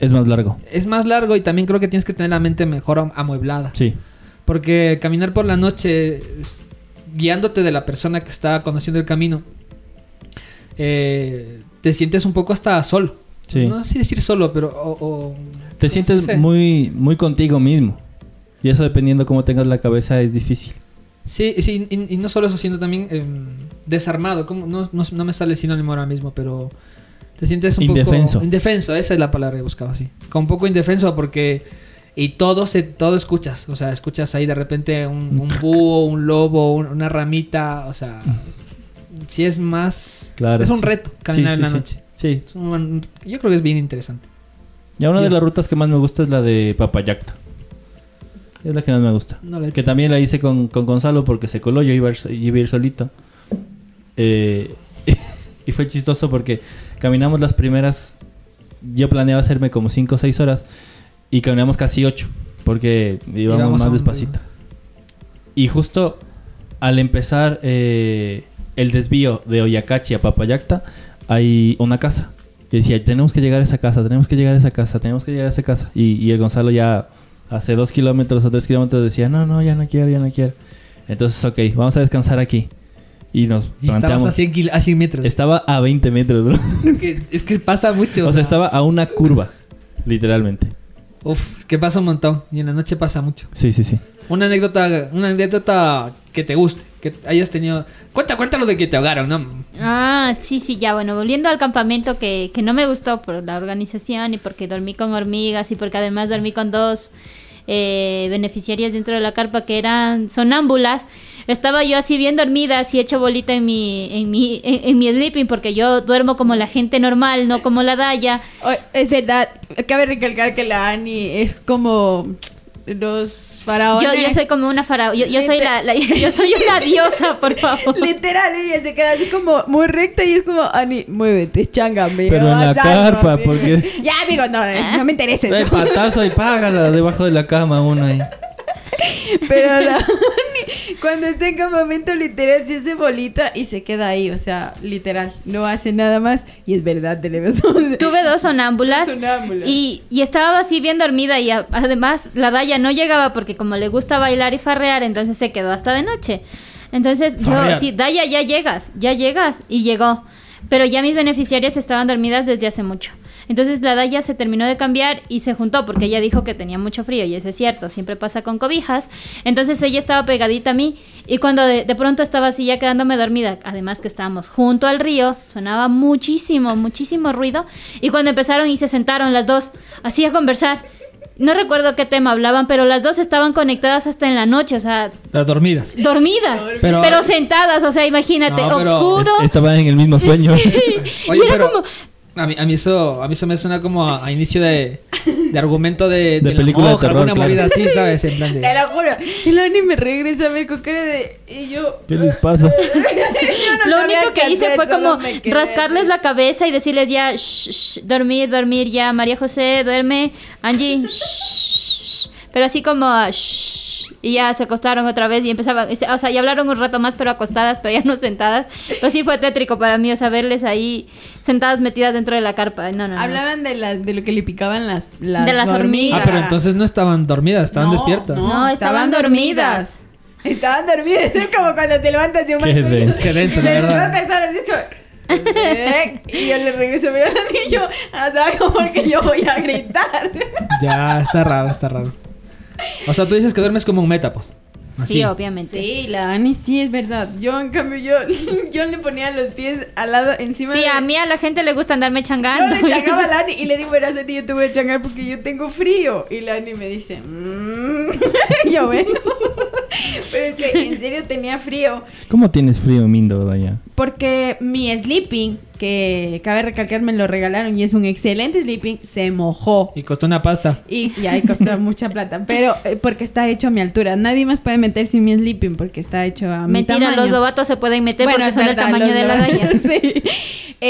H: Es más largo.
I: es más largo y también creo que tienes que tener la mente mejor am- amueblada.
H: Sí.
I: Porque caminar por la noche, es- guiándote de la persona que está conociendo el camino, eh, te sientes un poco hasta solo.
H: Sí.
I: No sé si decir solo, pero... o- o-
H: Te sientes
I: sé.
H: muy, muy contigo mismo. Y eso dependiendo cómo tengas la cabeza es difícil.
I: Sí, sí, y, y no solo eso, sino también em, desarmado. como No, no, no me sale el sinónimo ahora mismo, pero te sientes un
H: Indefenso.
I: poco... Indefenso. esa es la palabra que buscaba, sí. Como un poco indefenso porque... Y todo, se, todo escuchas. O sea, escuchas ahí de repente un, un búho, un lobo, un- una ramita. O sea, sí es más...
H: Claro.
I: es un
H: sí.
I: reto caminar
H: Sí,
I: en
H: sí,
I: la noche.
H: Sí.
I: Un- yo creo que es bien interesante.
H: Ya una de las rutas que más me gusta es la de Papayacta. Es la que más me gusta.
I: No la he
H: Que también la hice con, con Gonzalo porque se coló, yo iba a ir, iba a ir solito. Eh, y fue chistoso porque caminamos las primeras, yo planeaba hacerme como 5 o 6 horas y caminamos casi 8 porque íbamos más despacito. Y justo al empezar eh, el desvío de Oyacachi a Papayacta hay una casa. Yo decía, tenemos que llegar a esa casa, tenemos que llegar a esa casa, tenemos que llegar a esa casa. Y, y el Gonzalo ya hace dos kilómetros o tres kilómetros decía, no, no, ya no quiero, ya no quiero. Entonces, ok, vamos a descansar aquí. Y nos
I: Y estabas
H: planteamos.
I: a 100, kil- a 100 metros.
H: Estaba a 20 metros, bro.
I: Es que pasa mucho.
H: o sea, estaba a una curva, literalmente.
I: Uf, es que pasa un montón. Y en la noche pasa mucho.
H: Sí, sí, sí.
I: Una anécdota, una anécdota que te guste, que hayas tenido. Cuenta, cuéntalo de que te ahogaron, ¿no?
D: Ah, sí, sí, ya, bueno, volviendo al campamento que, que no me gustó por la organización y porque dormí con hormigas y porque además dormí con dos eh, beneficiarias dentro de la carpa que eran sonámbulas. Estaba yo así bien dormida, así hecho bolita en mi, en mi, en, en mi sleeping, porque yo duermo como la gente normal, no como la Daya.
J: Oh, es verdad, cabe recalcar que la Ani es como los faraones.
D: yo soy como una faraón, yo, yo soy la, la- yo soy una diosa, por favor.
J: Literal, ella se queda así como muy recta y es como, Ani, muévete, chángame.
H: Pero en la carpa, porque-
J: Ya, amigo, no, eh, no me interesa
H: El
J: eso.
H: patazo y págala debajo de la cama uno ahí.
J: Pero la Ani, cuando está en campamento, literal, se hace bolita y se queda ahí. O sea, literal, no hace nada más. Y es verdad, tenemos.
D: Tuve dos sonámbulas,
J: Dos sonámbulas.
D: Y, y estaba así bien dormida y a- además la Daya no llegaba porque como le gusta bailar y farrear, entonces se quedó hasta de noche. Entonces yo, sí, Daya, ya llegas, ya llegas y llegó. Pero ya mis beneficiarias estaban dormidas desde hace mucho. Entonces la Daya se terminó de cambiar y se juntó porque ella dijo que tenía mucho frío y eso es cierto, siempre pasa con cobijas. Entonces ella estaba pegadita a mí y cuando de, de pronto estaba así ya quedándome dormida, además que estábamos junto al río, sonaba muchísimo, muchísimo ruido y cuando empezaron y se sentaron las dos así a conversar. No recuerdo qué tema hablaban, pero las dos estaban conectadas hasta en la noche, o sea,
I: Las dormidas.
D: dormidas, pero,
I: Pero-
D: sentadas, o sea, imagínate,
I: No, pero-
D: oscuro.
H: Es- Estaban en el mismo sueño.
D: Sí.
I: Oye,
D: y era
I: pero
D: como,
I: a, mí, a, mí eso, a mí eso me suena como a, a inicio de, de argumento de,
H: De
I: la
H: película de
I: monja,
H: terror,
I: alguna
H: claro.
I: movida así, ¿sabes? En plan de-
J: Te lo juro. Y la Ani me regresa a ver con cara de. Y yo.
H: ¿Qué les pasa?
J: no
D: lo único que hice fue como rascarles la cabeza y decirles ya, shh, shh, dormir, dormir ya, María José, duerme, Angie, shh, shh, pero así como, shh, y ya se acostaron otra vez y empezaban, este, o sea, ya hablaron un rato más, pero acostadas, pero ya no sentadas. Pero sí fue tétrico para mí, o sea, verles ahí sentadas metidas dentro de la carpa. No, no, no.
J: Hablaban de, las de lo que le picaban las, las
D: De las hormigas.
I: Ah, pero entonces no estaban dormidas, estaban
J: No,
I: despiertas.
J: No,
D: No,
J: estaban
D: estaban
J: dormidas. Estaban dormidas. Es como cuando te levantas de un
H: Qué denso.
I: Qué denso, la
J: Y
I: verdad.
J: Y yo le regreso a ver al anillo. O sea, como que yo voy a gritar.
I: Ya, está raro, está raro. O sea, tú dices que duermes como un meta, pues. Así.
D: Sí, obviamente.
J: Sí, la Ani sí es verdad. Yo, en cambio, yo, yo le ponía los pies al lado, encima
D: Sí,
J: de...
D: a mí a la gente le gusta andarme
J: Yo
D: changando.
J: le changaba a la Ani y le digo, verás, Ani, yo te voy a changar porque yo tengo frío. Y la Ani me dice, "Mm". Y yo, bueno. Pero es que en serio tenía frío.
H: ¿Cómo tienes frío, Mindo, Daya?
J: porque mi sleeping, que cabe recalcar me lo regalaron y es un excelente sleeping, se mojó.
I: Y costó una pasta.
J: Y, y ahí costó mucha plata, pero eh, porque está hecho a mi altura. Nadie más puede meterse en mi sleeping porque está hecho a mi
D: Mentira,
J: tamaño.
D: los lobatos se pueden meter
J: Bueno,
D: porque son del
J: verdad,
D: tamaño
J: los
D: de la galla.
J: Sí.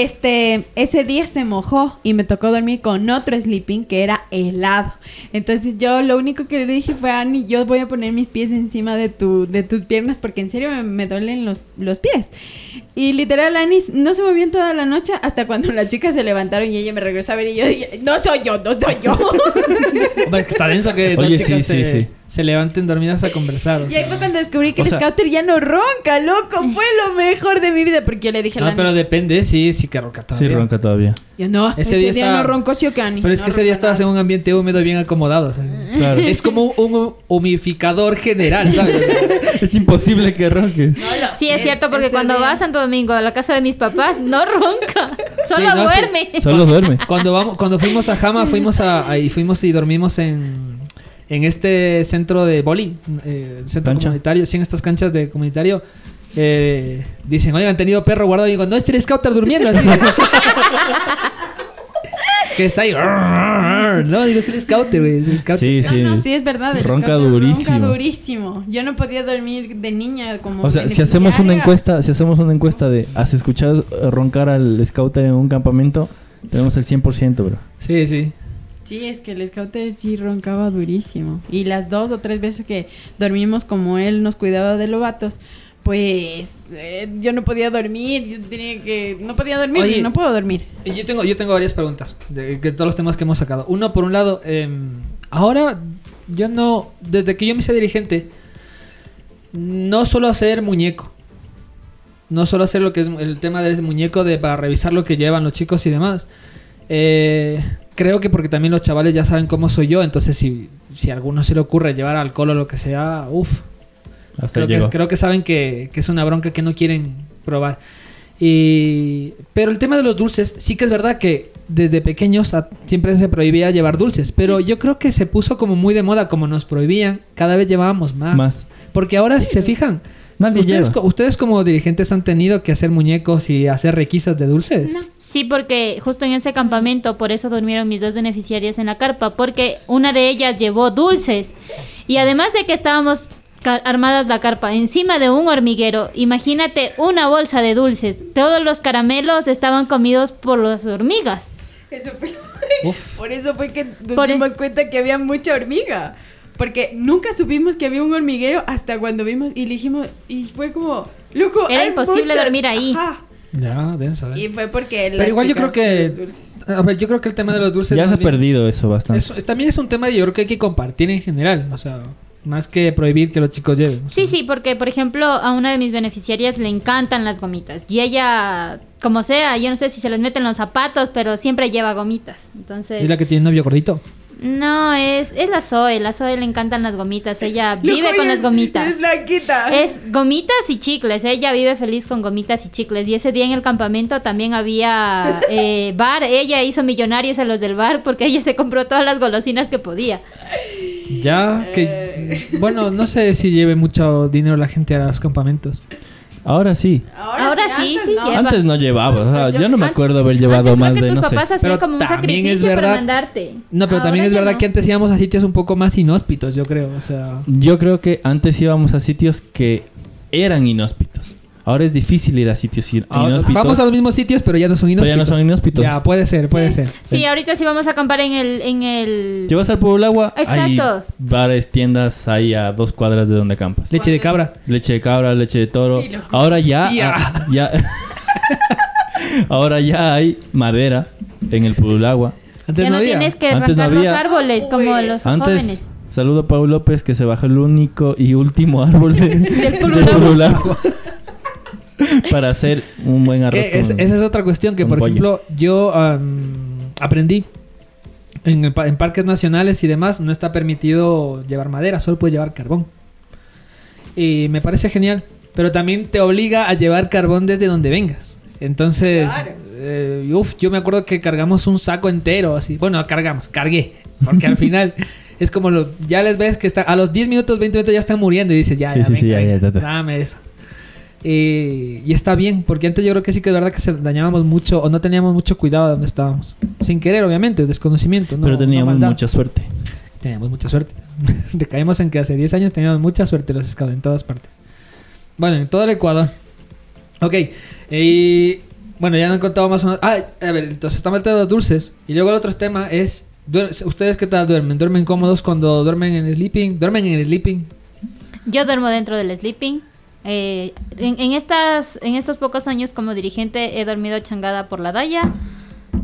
J: Este, ese día se mojó y me tocó dormir con otro sleeping que era helado. Entonces yo lo único que le dije fue, Ani, yo voy a poner mis pies encima de tu, de tus piernas porque en serio me, me duelen los, los pies. Y literal, Ani no se movió en toda la noche hasta cuando las chicas se levantaron y ella me regresó a ver y yo, no soy yo, no soy yo.
I: Hombre, que está denso que
H: Oye, sí,
I: se,
H: sí, sí.
I: Se levanten dormidas a conversar. o
J: Y
I: sea.
J: ahí fue cuando descubrí que el
H: sea-
J: scouter ya no ronca, loco. Fue lo mejor de mi vida porque yo le dije a la
I: No, pero depende, sí, sí que ronca
H: Sí,
I: todavía.
H: ronca todavía.
J: yo no,
I: Ese
J: ese,
I: día
J: día,
I: estaba-
J: no roncó sí o qué, Ani.
I: Pero es
J: No
I: que ese día estabas en un ambiente húmedo bien acomodado.
H: Claro.
I: Es como un, humificador general, ¿sabes?
H: Es imposible que ronques.
D: Sí, es cierto, porque cuando
J: día-
D: va a Santo Domingo, a la casa de mis papás, no ronca. Solo
I: no, sí.
D: duerme.
H: Solo duerme.
I: Cuando vamos, cuando fuimos a Jama, fuimos a, ahí fuimos y dormimos en, en este centro de boli, eh, centro
H: Cancha.
I: comunitario, sí, en estas canchas de comunitario. eh, dicen, oigan, han tenido perro guardado. Y digo, no es el scouter durmiendo así. que está ahí. No, digo, es el scouter, güey. Es el scouter.
H: Sí,
J: No,
H: sí.
J: no, sí es verdad. el
H: Ronca
J: scouter
H: durísimo.
J: Ronca durísimo. Yo no podía dormir de niña como
H: O sea, si hacemos una encuesta, si hacemos una encuesta de ¿has escuchado roncar al scouter en un campamento? Tenemos el 100%, bro.
I: Sí, sí.
J: Sí, es que el scouter sí roncaba durísimo. Y las dos o tres veces que dormimos como él nos cuidaba de lobatos, pues eh, yo no podía dormir, yo tenía que... No podía dormir,
I: Oye,
J: no puedo dormir.
I: Yo tengo, yo tengo varias preguntas de, de todos los temas que hemos sacado. Uno, por un lado, em, ahora yo no, desde que yo me hice dirigente, no suelo hacer muñeco. No suelo hacer lo que es el tema del muñeco de para revisar lo que llevan los chicos y demás. Eh, creo que porque también los chavales ya saben cómo soy yo, entonces si, si a alguno se le ocurre llevar alcohol o lo que sea, uff, creo que, creo que saben que, que es una bronca que no quieren probar. Y, pero el tema de los dulces, sí que es verdad que desde pequeños a- siempre se prohibía llevar dulces, pero yo creo que se puso como muy de moda, como nos prohibían, cada vez llevábamos más.
H: Más.
I: Porque ahora, si se fijan,
H: Nadie
I: ustedes,
H: lleva.
I: ustedes como dirigentes han tenido que hacer muñecos y hacer requisas de dulces.
D: Sí, porque justo en ese campamento, por eso durmieron mis dos beneficiarias en la carpa, porque una de ellas llevó dulces. Y además de que estábamos armadas la carpa encima de un hormiguero, imagínate una bolsa de dulces. Todos los caramelos estaban comidos por las hormigas.
J: Eso fue-. Por eso fue que nos
D: Por e-
J: dimos cuenta que había mucha hormiga. Porque nunca supimos que había un hormiguero hasta cuando vimos y dijimos, y fue como, loco,
D: Era
J: hay
D: imposible
J: muchas".
D: dormir ahí.
J: Ajá.
I: Ya, denso, ¿eh?
J: Y fue porque
I: Pero igual yo creo que... A ver, yo creo que el tema de los dulces...
H: Ya se ha
I: bien-
H: perdido eso bastante.
I: Eso- también es un tema yo creo que hay que compartir en general. O sea, más que prohibir que los chicos lleven.
D: Sí, sí, porque por ejemplo a una de mis beneficiarias le encantan las gomitas. Y ella, como sea, yo no sé si se les meten los zapatos, pero siempre lleva gomitas. Entonces...
I: Es la que tiene novio gordito.
D: No, es, es la Zoe. La Zoe le encantan las gomitas. Ella vive con las gomitas.
J: Es flaquita.
D: Es gomitas y chicles. Ella vive feliz con gomitas y chicles. Y ese día en el campamento también había eh, bar. Ella hizo millonarios a los del bar porque ella se compró todas las golosinas que podía.
I: Ya que... Bueno, no sé si lleve mucho dinero la gente a los campamentos.
H: Ahora sí.
D: Ahora sí,
J: antes
D: sí,
J: no.
D: lleva.
H: Antes no llevaba. O sea, yo no me acuerdo haber llevado
D: Antes
H: más
D: creo que
H: de, no
D: tus
H: sé.
D: papás hacían
I: Pero
D: como un
I: también es
D: sacrificio para
I: verdad-
D: mandarte.
I: No, pero también es verdad
D: no.
I: que antes íbamos a sitios un poco más inhóspitos, yo creo. O sea...
H: Yo creo que antes íbamos a sitios que eran inhóspitos. Ahora es difícil ir a sitios
I: Ahora-
H: inhóspitos.
I: vamos a los mismos sitios, pero ya no son
H: pero
I: inhóspitos.
H: ya no son inhóspitos.
I: Ya, puede ser, puede ser.
D: Sí, ahorita sí vamos a acampar en el... En el...
H: Llevas al pueblo agua, hay
D: Exacto.
H: bares, tiendas ahí a dos cuadras de donde acampas.
I: Leche de cabra.
H: Leche de cabra, leche de toro.
J: Sí, loco.
H: Ahora ya,
I: Hostia.
H: ah, ya ahora ya hay madera en el pueblo agua.
I: Antes
D: ya
I: no
D: no
I: había.
D: tienes que
H: Antes no
D: los árboles como los
H: Antes,
D: jóvenes.
H: saludo a Pau López que se bajó el único y último árbol de, del
D: pueblo
H: pueblo agua. Para hacer un buen arroz.
I: Es- esa es otra cuestión que, por
H: pollo.
I: ejemplo, yo aprendí. En, el pa- en parques nacionales y demás no está permitido llevar madera, solo puedes llevar carbón. Y me parece genial, pero también te obliga a llevar carbón desde donde vengas. Entonces, eh, uf, yo me acuerdo que cargamos un saco entero, así. Bueno, cargamos, cargué, porque al final es como lo, ya les ves que está, a los 10 minutos, 20 minutos ya están muriendo y dices, ya,
H: Sí,
I: ya,
H: sí, sí,
I: venga,
H: ya, ya,
I: venga,
H: ya, ya.
I: dame eso. Eh, y está bien, porque antes yo creo que sí que es verdad que se dañábamos mucho o no teníamos mucho cuidado de donde estábamos. Sin querer, obviamente, desconocimiento. no-
H: Pero teníamos mucha suerte.
I: Teníamos mucha suerte. Recaímos en que hace 10 años teníamos mucha suerte los scouts en todas partes. Bueno, en todo el Ecuador. Ok. Y bueno, ya no han contado más o menos. Ah, a ver, entonces estamos tema de los dulces. Y luego el otro tema es. ¿Ustedes qué tal duermen? ¿Duermen cómodos cuando duermen en el sleeping? ¿Duermen en el sleeping?
D: Yo duermo dentro del sleeping. Eh, en, en estas, en estos pocos años como dirigente he dormido changada por la Daya.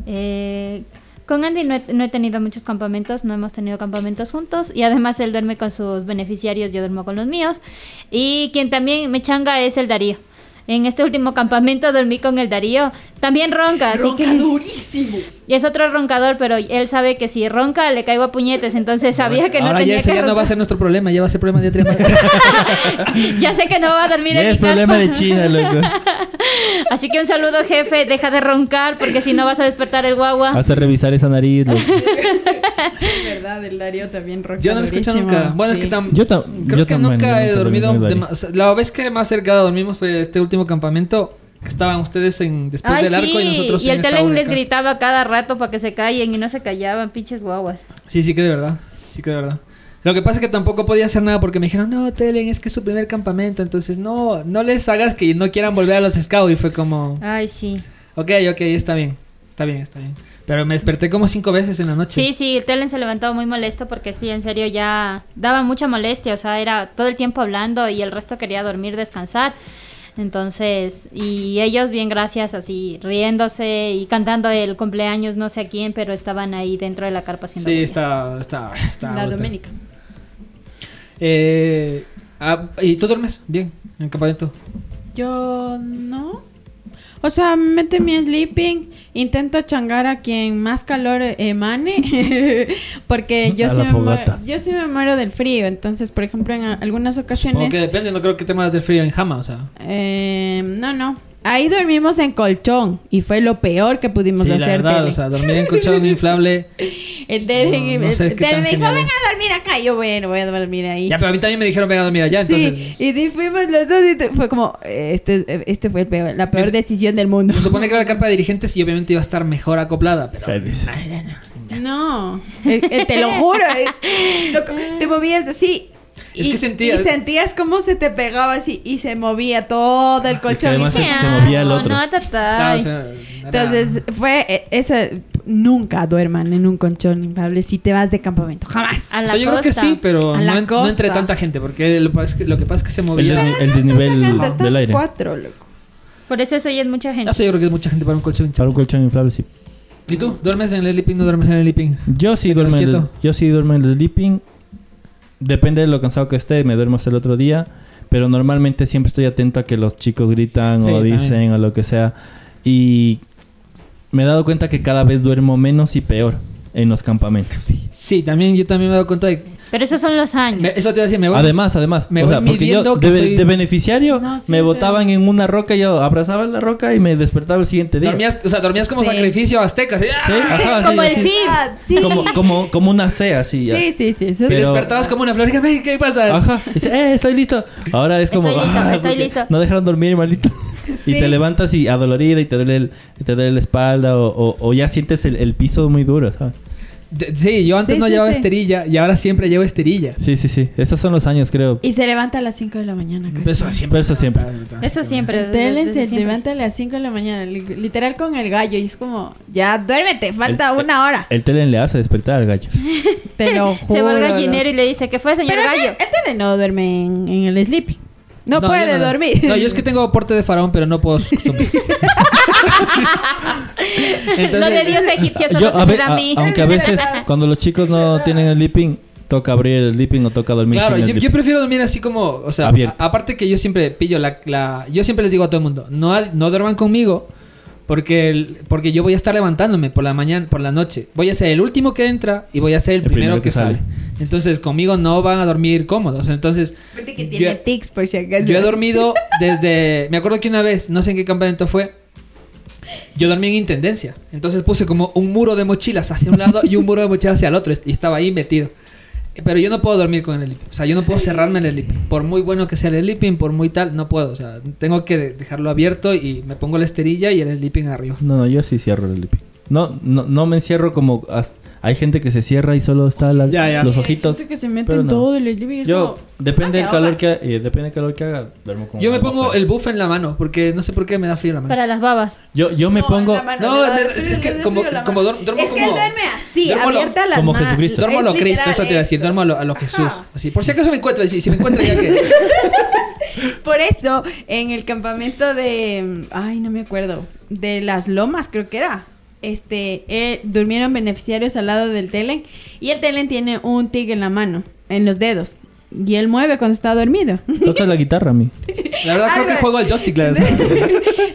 D: Eh, con Andy no he, no he tenido muchos campamentos, no hemos tenido campamentos juntos y además él duerme con sus beneficiarios, yo duermo con los míos. Y quien también me changa es el Darío. En este último campamento dormí con el Darío. También ronca, así
J: Ronca
D: que...
J: durísimo.
D: Y es otro roncador, pero él sabe que si ronca le caigo a puñetes, entonces sabía que no
I: Ahora ya
D: tenía
I: ese
D: que
I: ya no va a ser nuestro problema, ya va a ser problema de Triana.
D: Ya sé que no va a dormir en
H: Es
D: mi
H: problema
D: carpa.
H: de China, loco.
D: Así que un saludo, jefe. Deja de roncar porque si no vas a despertar el guagua.
H: Hasta revisar esa nariz, loco.
J: Es verdad, el Darío también ronca
I: Yo no lo he escuchado
J: durísimo,
I: nunca. Bueno, es
J: sí.
I: que tam-
H: Yo, tam-
I: creo
H: yo
I: que
H: también
I: nunca he dormido. la vez que más cerca dormimos fue este último campamento que estaban ustedes en después
D: Ay,
I: del arco
D: sí.
I: y nosotros
D: y
I: en
D: el Telen les gritaba cada rato para que se callen y no se callaban, pinches guaguas.
I: Sí, sí que de verdad. Sí que de verdad. Lo que pasa es que tampoco podía hacer nada porque me dijeron, no, Telen, es que es su primer campamento, entonces no, no les hagas que no quieran volver a los scouts. Y fue como,
D: Ay, sí.
I: ok, ok, está bien, está bien, está bien. Pero me desperté como cinco veces en la noche.
D: Sí, sí, el Telen se levantó muy molesto porque sí, en serio ya daba mucha molestia, o sea, era todo el tiempo hablando y el resto quería dormir, descansar. Entonces, y ellos bien gracias, así riéndose y cantando el cumpleaños no sé a quién, pero estaban ahí dentro de la carpa haciendo
I: Sí, está, está, está.
J: La
I: brutal.
J: Doménica.
I: Eh, ah, ¿Y tú duermes? Bien, en el campamento.
J: Yo no. O sea, meto mi sleeping, intento changar a quien más calor emane, porque yo sí, me muero, yo sí me muero del frío. Entonces, por ejemplo, en algunas ocasiones...
I: que depende, no creo que te mueras del frío en Jama, o sea.
J: eh, no, no. Ahí dormimos en colchón y fue lo peor que pudimos
I: Sí, la
J: hacer.
I: verdad,
J: Tele.
I: o sea, dormir en colchón inflable.
J: el Tele,
I: no- no sé
J: me dijo,
I: genial
J: ven
I: es".
J: a dormir acá. Yo, bueno, voy a dormir ahí.
I: Ya, pero a mí también me dijeron, venga a dormir allá, entonces.
J: Sí, y fuimos los dos y te- fue como, eh, este, eh, este fue el peor- la peor
I: Es-
J: decisión del mundo.
I: Se supone que era la carpa de dirigentes y obviamente iba a estar mejor acoplada, pero.
J: No, eh, eh, te lo juro. eh, te movías así.
I: Es
J: y,
I: que sentía-
J: y sentías cómo se te pegaba así y se movía todo el colchón.
H: además
J: Y-
H: se- se movía el otro.
D: No.
I: Claro, o sea,
J: Entonces fue eh, esa. Nunca duerman en un colchón inflable si te vas de campamento. Jamás.
D: A
I: O
D: la
I: sea, yo creo que
D: costa.
I: sí, pero no, en- no entre
J: costa.
I: tanta gente, porque lo, lo que pasa es que se
H: El,
I: movía.
H: desni- el desnivel
J: Gente,
H: del aire.
J: cuatro, loco.
D: Por eso soy es mucha gente.
I: Yo creo que es mucha gente para un colchón.
H: Para un colchón inflable, sí.
I: ¿Y tú? ¿Duermes en el sleeping no duermes en el sleeping?
H: Yo sí
I: ¿Te
H: duermo en el, yo sí duermo en el sleeping. Depende de lo cansado que esté, me duermo hasta el otro día. Pero normalmente siempre estoy atento a que los chicos gritan
I: Sí,
H: o
I: también.
H: dicen o lo que sea. Y me he dado cuenta que cada vez duermo menos y peor en los campamentos.
I: Sí, también yo también me he dado cuenta de...
D: Pero esos son los años.
I: me- eso te iba a decir, me voy...
H: Además, además,
I: me
H: o
I: voy
H: sea, porque yo
I: midiendo que
H: de,
I: soy-
H: de beneficiario
J: No,
H: me botaban en una roca, yo abrazaba la roca y me despertaba el siguiente día.
I: dormías, o sea, dormías como
J: Sí.
I: sacrificio azteca. ¿sí?
H: Sí, ajá, sí,
D: Como el
H: sí.
J: Ah.
H: Como, como, como una C así. ya.
J: Sí, sí, sí. eso
H: Pero-
I: Despertabas como una flor. Dije, "Ven, ¿qué pasa?
H: Ajá. Dice, eh, estoy listo. Ahora es como.
D: Estoy listo,
H: "Ah,
D: estoy listo".
H: No dejaron dormir, maldito. Y te levantas y adolorida y te duele, el- y te duele la espalda o, o- o ya sientes el, el piso muy duro, ¿sabes?
I: Sí, yo antes
J: Sí,
I: no
J: sí,
I: llevaba
J: sí.
I: esterilla y ahora siempre llevo esterilla.
H: Sí, sí, sí. Esos son los años, creo.
J: Y se levanta a las 5 de la mañana.
I: Eso siempre.
H: Eso siempre.
D: Eso siempre.
J: Telen se levanta a las 5 de la mañana, li- literal con el gallo. Y es como, ya duérmete, falta una hora.
H: El telen le hace despertar al gallo.
J: Te lo juro.
D: Se va al gallinero y le dice, ¿qué fue, señor
J: Pero el
D: gallo?
J: El Tele no duerme en, en el sleeping. No, puede
I: no.
J: dormir.
I: No, yo es que tengo aporte de faraón, pero no puedo sus costumbres. Entonces-
D: Lo de Dios egipcio solo
H: Yo,
D: se
H: a ve-
D: a
H: a-
D: mí.
H: aunque a veces cuando los chicos no tienen el sleeping, toca abrir el sleeping o toca dormir
I: Claro,
H: sin el
I: yo, yo
H: sleeping.
I: prefiero dormir así como, o sea,
H: Abierto.
I: a- aparte que yo siempre pillo la, la- yo siempre les digo a todo el mundo, no, no duerman conmigo porque el- porque yo voy a estar levantándome por la mañana, por la noche. Voy a ser el último que entra y voy a ser el, primero, que, sale. Entonces, conmigo no van a dormir cómodos. Entonces,
J: que
I: yo-
J: tiene tics por si acaso.
I: yo he dormido desde, me acuerdo que una vez, no sé en qué campamento fue, yo dormí en intendencia. Entonces puse como un muro de mochilas hacia un lado y un muro de mochilas hacia el otro y estaba ahí metido. Pero yo no puedo dormir con el sleeping. O sea, yo no puedo cerrarme el sleeping. Por muy bueno que sea el sleeping, por muy tal, no puedo. O sea, tengo que de- dejarlo abierto y me pongo la esterilla y el sleeping arriba.
H: No, no, yo sí cierro el sleeping. No, no, no me encierro como... as- Hay gente que se cierra y solo está las-
I: Ya, ya.
H: los ojitos.
J: Sé que se mete en
H: no.
J: todo el sleeping. es
H: Yo,
J: como-
H: depende del
J: Ah,
H: calor
J: que
H: eh, depende del calor que haga, duermo con
I: Yo me pongo el buff en la mano porque no sé por qué me da frío la mano.
D: Para las babas.
H: Yo, yo me
J: No,
H: pongo...
J: la mano,
I: No, es, es que como,
J: la
I: como duermo
J: Es
I: como...
J: que él duerme así,
I: duermo lo-
J: abierta las
H: como. Jesucristo.
I: Duermo a
J: Es
I: lo Cristo, eso te iba a decir. Duermo a lo, a lo Jesús. Así. Por si acaso me encuentra, si, si me encuentra ya que...
J: Por eso, en el campamento de. Ay, no me acuerdo. De las lomas, creo que era. Este, eh, durmieron beneficiarios al lado del Telen. Y el Telen tiene un tig en la mano, en los dedos. Y él mueve cuando está dormido.
H: Toca la guitarra a mí.
I: La verdad creo que juego al joystick.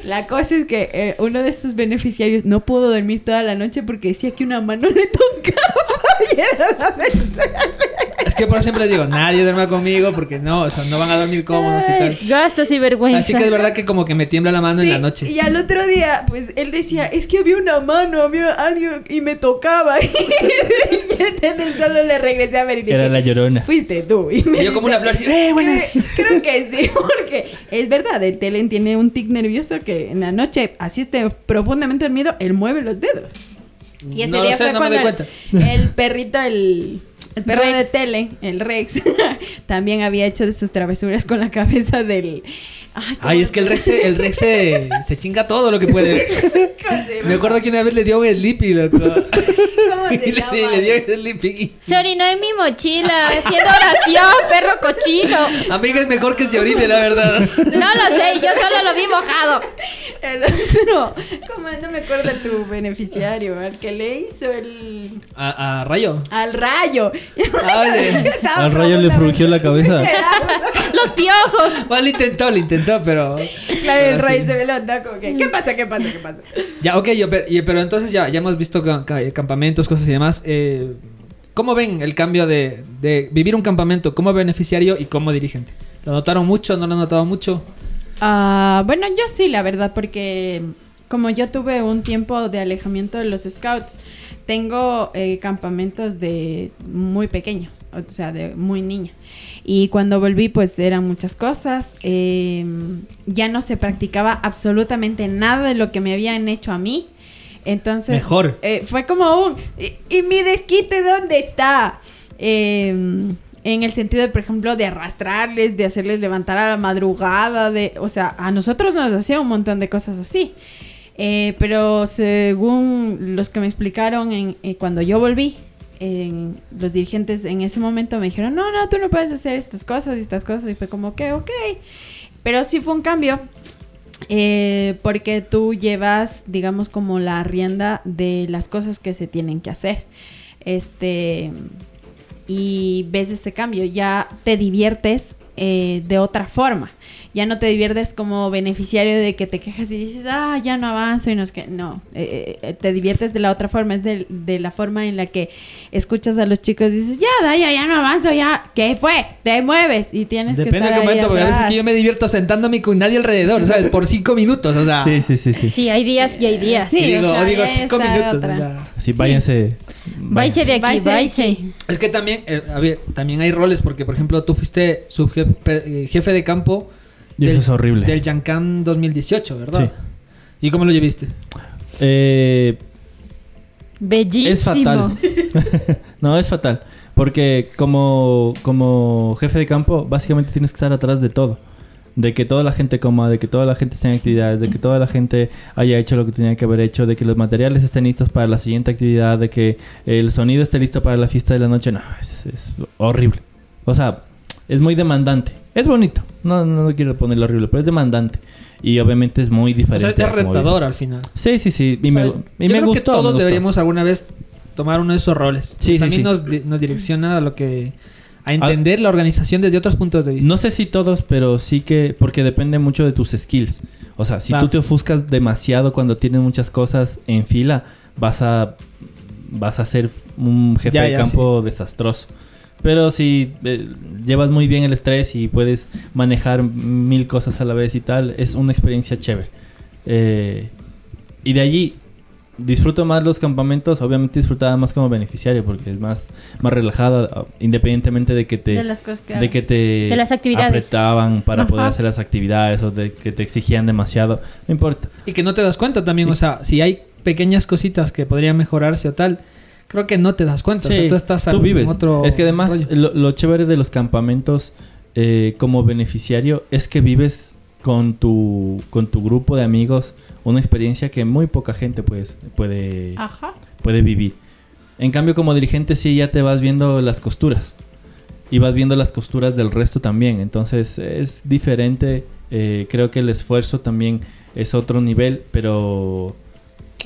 I: La
J: cosa es que eh, uno de sus beneficiarios no pudo dormir toda la noche porque decía que una mano le tocaba. Y era la verdad.
I: Que por eso siempre digo, nadie duerma conmigo porque no, o sea, no van a dormir cómodos y tal.
D: Gastos y vergüenza.
I: Así que es verdad que como que me tiembla la mano en la noche.
J: Y al otro día, pues él decía, es que había una mano, había alguien y me tocaba. y entonces solo le regresé a ver y le
H: Era
J: dije,
H: la llorona.
J: fuiste tú. Y, me
I: Y yo como una flor así, ¡eh, buenas!
J: Creo, creo que sí, porque es verdad, el Telen tiene un tic nervioso que en la noche, así esté profundamente dormido, él mueve los dedos. Y ese
I: No
J: día
I: sé,
J: fue
I: no
J: cuando el- el, perrito, el, el perro de
D: Rex.
J: Telen, el Rex, también había hecho de sus travesuras con la cabeza del... Ay, ¿cómo
I: Ay, es que el Rex, se, el Rex se, se chinga todo lo que puede.
J: ¿Cómo se
I: Me acuerdo que una vez le dio un Sleepy, loco.
J: ¿Cómo
I: le, le dio
D: Se orinó en mi mochila, haciendo oración, perro cochino.
I: Amiga, es mejor que se orine, la verdad.
D: No lo sé, yo solo lo vi mojado.
J: El otro, ¿cómo no me acuerdo de tu beneficiario? Al que le hizo el...
I: A, a Rayo.
J: Al rayo.
I: Vale.
H: Al rayo le frugió la cabeza.
D: Los piojos.
I: Bueno, lo intentó, lo intentó, pero.
J: Claro, el rayo
I: sí.
J: se ve como que, ¿qué pasa, qué pasa, qué pasa?
I: Ya, ok, yo, pero, entonces ya, ya hemos visto ca- campamentos, cosas y demás. Eh, ¿Cómo ven el cambio de, de vivir un campamento como beneficiario y como dirigente? ¿Lo notaron mucho? ¿No lo han notado mucho?
J: Ah, bueno, yo sí, la verdad, porque como yo tuve un tiempo de alejamiento de los scouts, tengo eh, campamentos de muy pequeños, o sea, de muy niña. Y cuando volví, pues eran muchas cosas. eh, ya no se practicaba absolutamente nada de lo que me habían hecho a mí. Entonces,
I: Mejor.
J: eh, fue como un. ¿Y, y mi desquite dónde está? Eh, en el sentido, de, por ejemplo, de arrastrarles, de hacerles levantar a la madrugada, de, o sea, a nosotros nos hacía un montón de cosas así. Eh, pero según los que me explicaron en, eh, cuando yo volví, los dirigentes en ese momento me dijeron, no, no, tú no puedes hacer estas cosas y estas cosas. Y fue como que, ok. Pero sí fue un cambio. Eh, porque tú llevas, digamos, como la rienda de las cosas que se tienen que hacer. Este. Y ves ese cambio. Ya te diviertes eh, de otra forma. Ya no te diviertes como beneficiario de que te quejas y dices, ah, ya no avanzo y no es que. No. eh, eh, te diviertes de la otra forma. Es de, de la forma en la que escuchas a los chicos y dices, ya, Daya, ya no avanzo, ya. ¿Qué fue? Te mueves y tienes que
I: Depende
J: estar
I: del
J: ahí
I: momento, porque a veces que yo me divierto sentándome con nadie alrededor, ¿sabes? Por cinco minutos, o sea.
H: Sí, sí, sí, sí.
D: Sí, hay días y hay días.
J: Sí,
I: Y digo,
J: o sea,
I: digo cinco minutos,
J: otra.
I: o sea.
H: Así, váyanse.
D: De aquí,
J: Váyase de aquí.
I: Es que también, eh, a ver, también hay roles, porque por ejemplo tú fuiste subjefe eh, jefe de campo
H: Y eso es horrible.
I: del Yancam 2018, ¿verdad?
H: Sí.
I: ¿Y cómo lo lleviste?
H: Eh,
D: Bellísimo.
H: es fatal. no, es fatal. Porque como, como jefe de campo, básicamente tienes que estar atrás de todo. De que toda la gente coma, de que toda la gente esté en actividades, de que toda la gente haya hecho lo que tenía que haber hecho, de que los materiales estén listos para la siguiente actividad, de que el sonido esté listo para la fiesta de la noche. No, es, es horrible. O sea, es muy demandante. Es bonito. No, no, no quiero ponerlo horrible, pero es demandante. Y obviamente es muy
I: O sea,
H: diferente.
I: es retador al final.
H: Sí, sí, sí. Y
I: O
H: me, y
I: yo
H: me
I: creo
H: gustó.
I: que todos
H: gustó.
I: deberíamos alguna vez tomar uno de esos roles.
H: Sí, sí,
I: También
H: sí.
I: nos, di- nos direcciona a lo que a entender la organización desde otros puntos de vista.
H: No sé si todos, pero sí que... Porque depende mucho de tus skills. O sea, si
I: Claro.
H: tú te ofuscas demasiado cuando tienes muchas cosas en fila, vas a... Vas a ser un jefe
I: Ya,
H: de
I: ya,
H: campo desastroso. Pero si eh, llevas muy bien el estrés y puedes manejar mil cosas a la vez y tal, es una experiencia chévere. Eh, y de allí, disfruto más los campamentos, obviamente disfrutaba más como beneficiario porque es más, más relajada, independientemente de que te...
J: De las cosas que
H: de que te
D: De las actividades.
H: apretaban para poder hacer las actividades o de que te exigían demasiado, no importa.
I: Y que no te das cuenta también, o sea, si hay pequeñas cositas que podrían mejorarse o tal, creo que no te das cuenta. o sea,
H: Sí,
I: tú estás
H: tú
I: en
H: vives.
I: otro
H: es que además lo chévere de los campamentos eh, como beneficiario es que vives con tu con tu grupo de amigos una experiencia que muy poca gente pues, puede
J: Ajá.
H: puede vivir. En cambio como dirigente sí ya te vas viendo las costuras y vas viendo las costuras del resto también. Entonces es diferente. eh, creo que el esfuerzo también es otro nivel, pero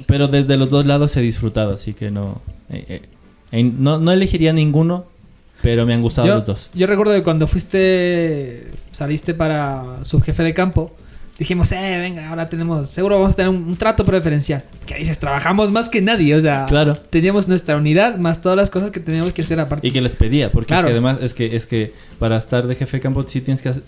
H: pero desde los dos lados he disfrutado, así que no eh, eh, no, no elegiría ninguno, pero me han gustado
I: yo,
H: los dos.
I: yo recuerdo que cuando fuiste, saliste para subjefe de campo, dijimos, eh, venga, ahora tenemos, seguro vamos a tener un, un trato preferencial. Que dices, trabajamos más que nadie, o sea,
H: Claro.
I: teníamos nuestra unidad más todas las cosas que teníamos que hacer aparte.
H: Y que les pedía, porque
I: Claro.
H: es que además es que es que para estar de jefe de campo sí tienes que hacer-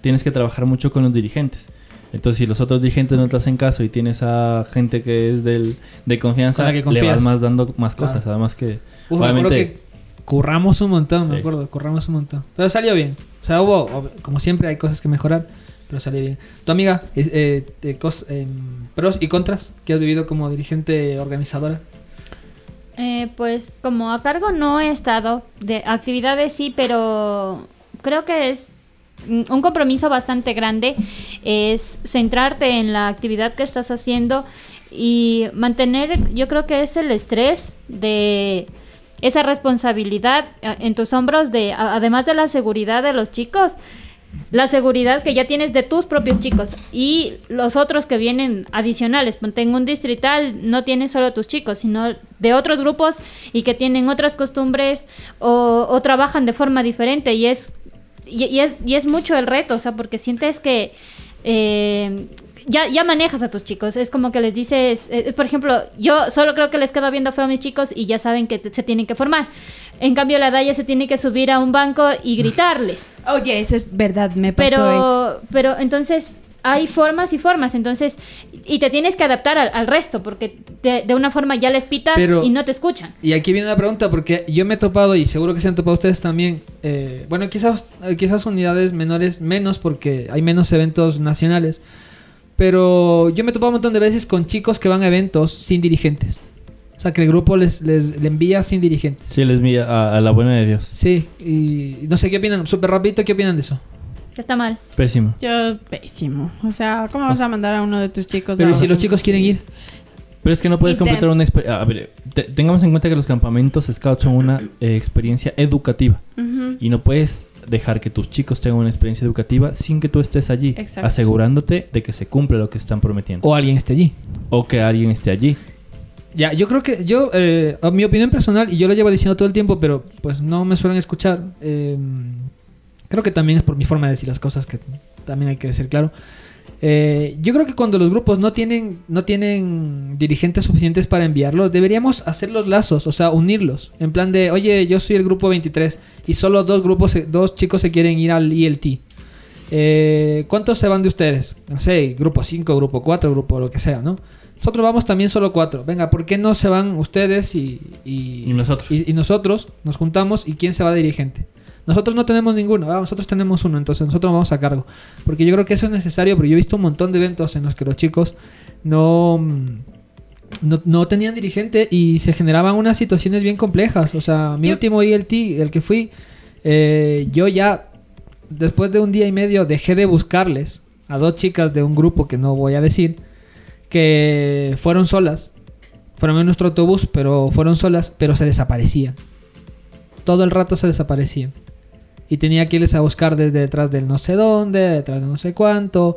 H: tienes que trabajar mucho con los dirigentes. Entonces, si los otros dirigentes no te hacen caso y tienes a gente que es del, de confianza,
I: que
H: le vas más dando más
I: Claro.
H: cosas. Además que,
I: Uf,
H: obviamente,
I: que curramos un montón, me acuerdo, curramos un montón. Pero salió bien. O sea, hubo, como siempre, hay cosas que mejorar, pero salió bien. Tu amiga, es, eh, de cos- em, pros y contras que has vivido como dirigente organizadora.
D: Eh, pues como a cargo no he estado, de actividades sí, pero creo que es un compromiso bastante grande, es centrarte en la actividad que estás haciendo y mantener, yo creo que es el estrés de esa responsabilidad eh, en tus hombros de además de la seguridad de los chicos, la seguridad que ya tienes de tus propios chicos y los otros que vienen adicionales. Ponte en un distrital, no tienes solo tus chicos, sino de otros grupos y que tienen otras costumbres o trabajan de forma diferente y es, y, y es, y es mucho el reto, o sea, porque sientes que... eh, ya, ya manejas a tus chicos, es como que les dices, eh, por ejemplo, yo solo creo que les quedo viendo feo a mis chicos y ya saben que te- se tienen que formar. En cambio, la Daya se tiene que subir a un banco y gritarles.
J: Oye, eso es verdad, me pasó esto.
D: Pero, pero entonces hay formas y formas, entonces, y te tienes que adaptar al, al resto, porque de, de una forma ya les
I: Pero-
D: y no te escuchan.
I: Y aquí viene la pregunta, porque yo me he topado, y seguro que se han topado ustedes también, eh, bueno, quizás, eh, quizás unidades menores menos, porque hay menos eventos nacionales, pero yo me he topado un montón de veces con chicos que van a eventos sin dirigentes. O sea, que el grupo les, les le envía sin dirigentes.
H: sí les mía a, a la buena de Dios.
I: Sí, y no sé qué opinan, súper rapidito, ¿qué opinan de eso?
D: Que está mal.
H: Pésimo.
J: Yo, pésimo. O sea, ¿cómo vas a mandar a uno de tus chicos
I: Pero
J: a
I: ¿y si los chicos quieren ir?
H: Pero es que no puedes
J: Y te-
H: completar una experiencia. A ver, te- tengamos en cuenta que los campamentos Scout son una eh, experiencia educativa. Y no puedes dejar que tus chicos tengan una experiencia educativa sin que tú estés allí,
J: Exacto.
H: asegurándote de que se cumple lo que están prometiendo.
I: O alguien esté allí.
H: O que alguien esté allí.
I: Ya, yo creo que yo, eh, a mi opinión personal, y yo lo llevo diciendo todo el tiempo, pero pues no me suelen escuchar. eh, creo que también es por mi forma de decir las cosas, que también hay que decir claro. Eh, yo creo que cuando los grupos no tienen, no tienen dirigentes suficientes para enviarlos, deberíamos hacer los lazos, o sea, unirlos. En plan de, oye, yo soy el grupo 23 y solo dos grupos, dos chicos se quieren ir al ILT. Eh, ¿Cuántos se van de ustedes? No sé, grupo 5, grupo 4, grupo lo que sea, ¿no? Nosotros vamos también solo cuatro. Venga, ¿por qué no se van ustedes y, y,
H: Y nosotros.
I: y- y nosotros nos juntamos y quién se va de dirigente? Nosotros no tenemos ninguno, nosotros tenemos uno, entonces nosotros vamos a cargo. Porque yo creo que eso es necesario, pero yo he visto un montón de eventos en los que los chicos no, mm, no, no tenían dirigente y se generaban unas situaciones bien complejas. O sea, mi último ILT, el que fui, eh, yo ya, después de un día y medio, dejé de buscarles a dos chicas de un grupo que no voy a decir, que fueron solas. Fueron en nuestro autobús, pero fueron solas, pero se desaparecían. Todo el rato se desaparecían. Y tenía que irles a buscar desde detrás del no sé dónde, detrás de no sé cuánto.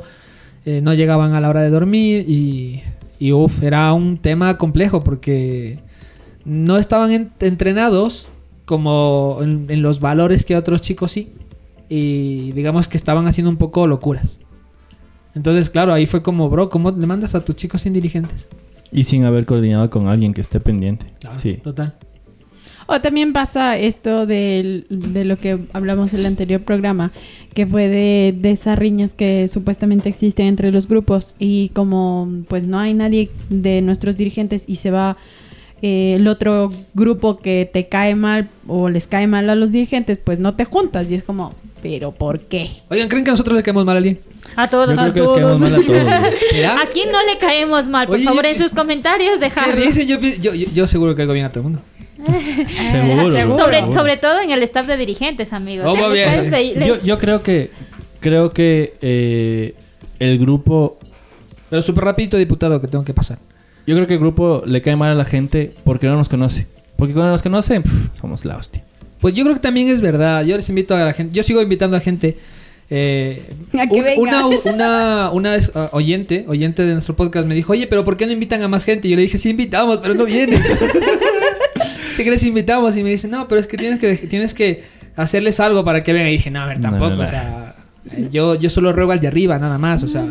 I: eh, no llegaban a la hora de dormir y, y uf, era un tema complejo porque no estaban en- entrenados como en, en los valores que otros chicos sí. Y digamos que estaban haciendo un poco locuras. Entonces, claro, ahí fue como, bro, ¿cómo le mandas a tus chicos sin dirigentes?
H: Y sin haber coordinado con alguien que esté pendiente.
I: Claro,
H: Sí.
I: Total.
J: O también pasa esto de lo que hablamos en el anterior programa, que fue de, de esas riñas que supuestamente existen entre los grupos y como pues no hay nadie de nuestros dirigentes y se va eh, el otro grupo que te cae mal o les cae mal a los dirigentes, pues no te juntas y es como, pero ¿por qué?
I: Oigan, ¿creen que nosotros le caemos mal a alguien?
D: A todos.
H: Yo creo
J: A
H: que les caemos
J: todos.
H: mal a todos. güey.
I: ¿Será?
D: ¿A quién no le caemos mal? Por
I: Oye,
D: favor,
I: yo-
D: en sus comentarios
I: yo, yo, yo seguro que caigo bien a todo el mundo.
H: Seguro.
J: seguro.
D: Sobre,
H: seguro.
D: sobre todo en el staff de dirigentes, amigos.
I: Oh, bien.
D: Les-
H: Yo, yo creo que creo que eh, el grupo
I: Pero súper rapidito, diputado, que tengo que pasar.
H: yo creo que el grupo le cae mal a la gente porque no nos conoce. Porque cuando nos conocen, pf, somos la hostia.
I: Pues yo creo que también es verdad. Yo les invito a la gente. Yo sigo invitando a gente. eh,
J: A que
I: un-
J: venga.
I: una, una, una vez, ah, oyente, oyente de nuestro podcast me dijo, oye, pero ¿por qué no invitan a más gente? Y yo le dije, sí invitamos, pero no vienen. sí que les invitamos y me dicen, no, pero es que tienes que, tienes que hacerles algo para que vengan. Y dije, no, a ver, tampoco,
H: no, no.
I: o sea, yo, yo solo ruego al de arriba, nada más, o sea.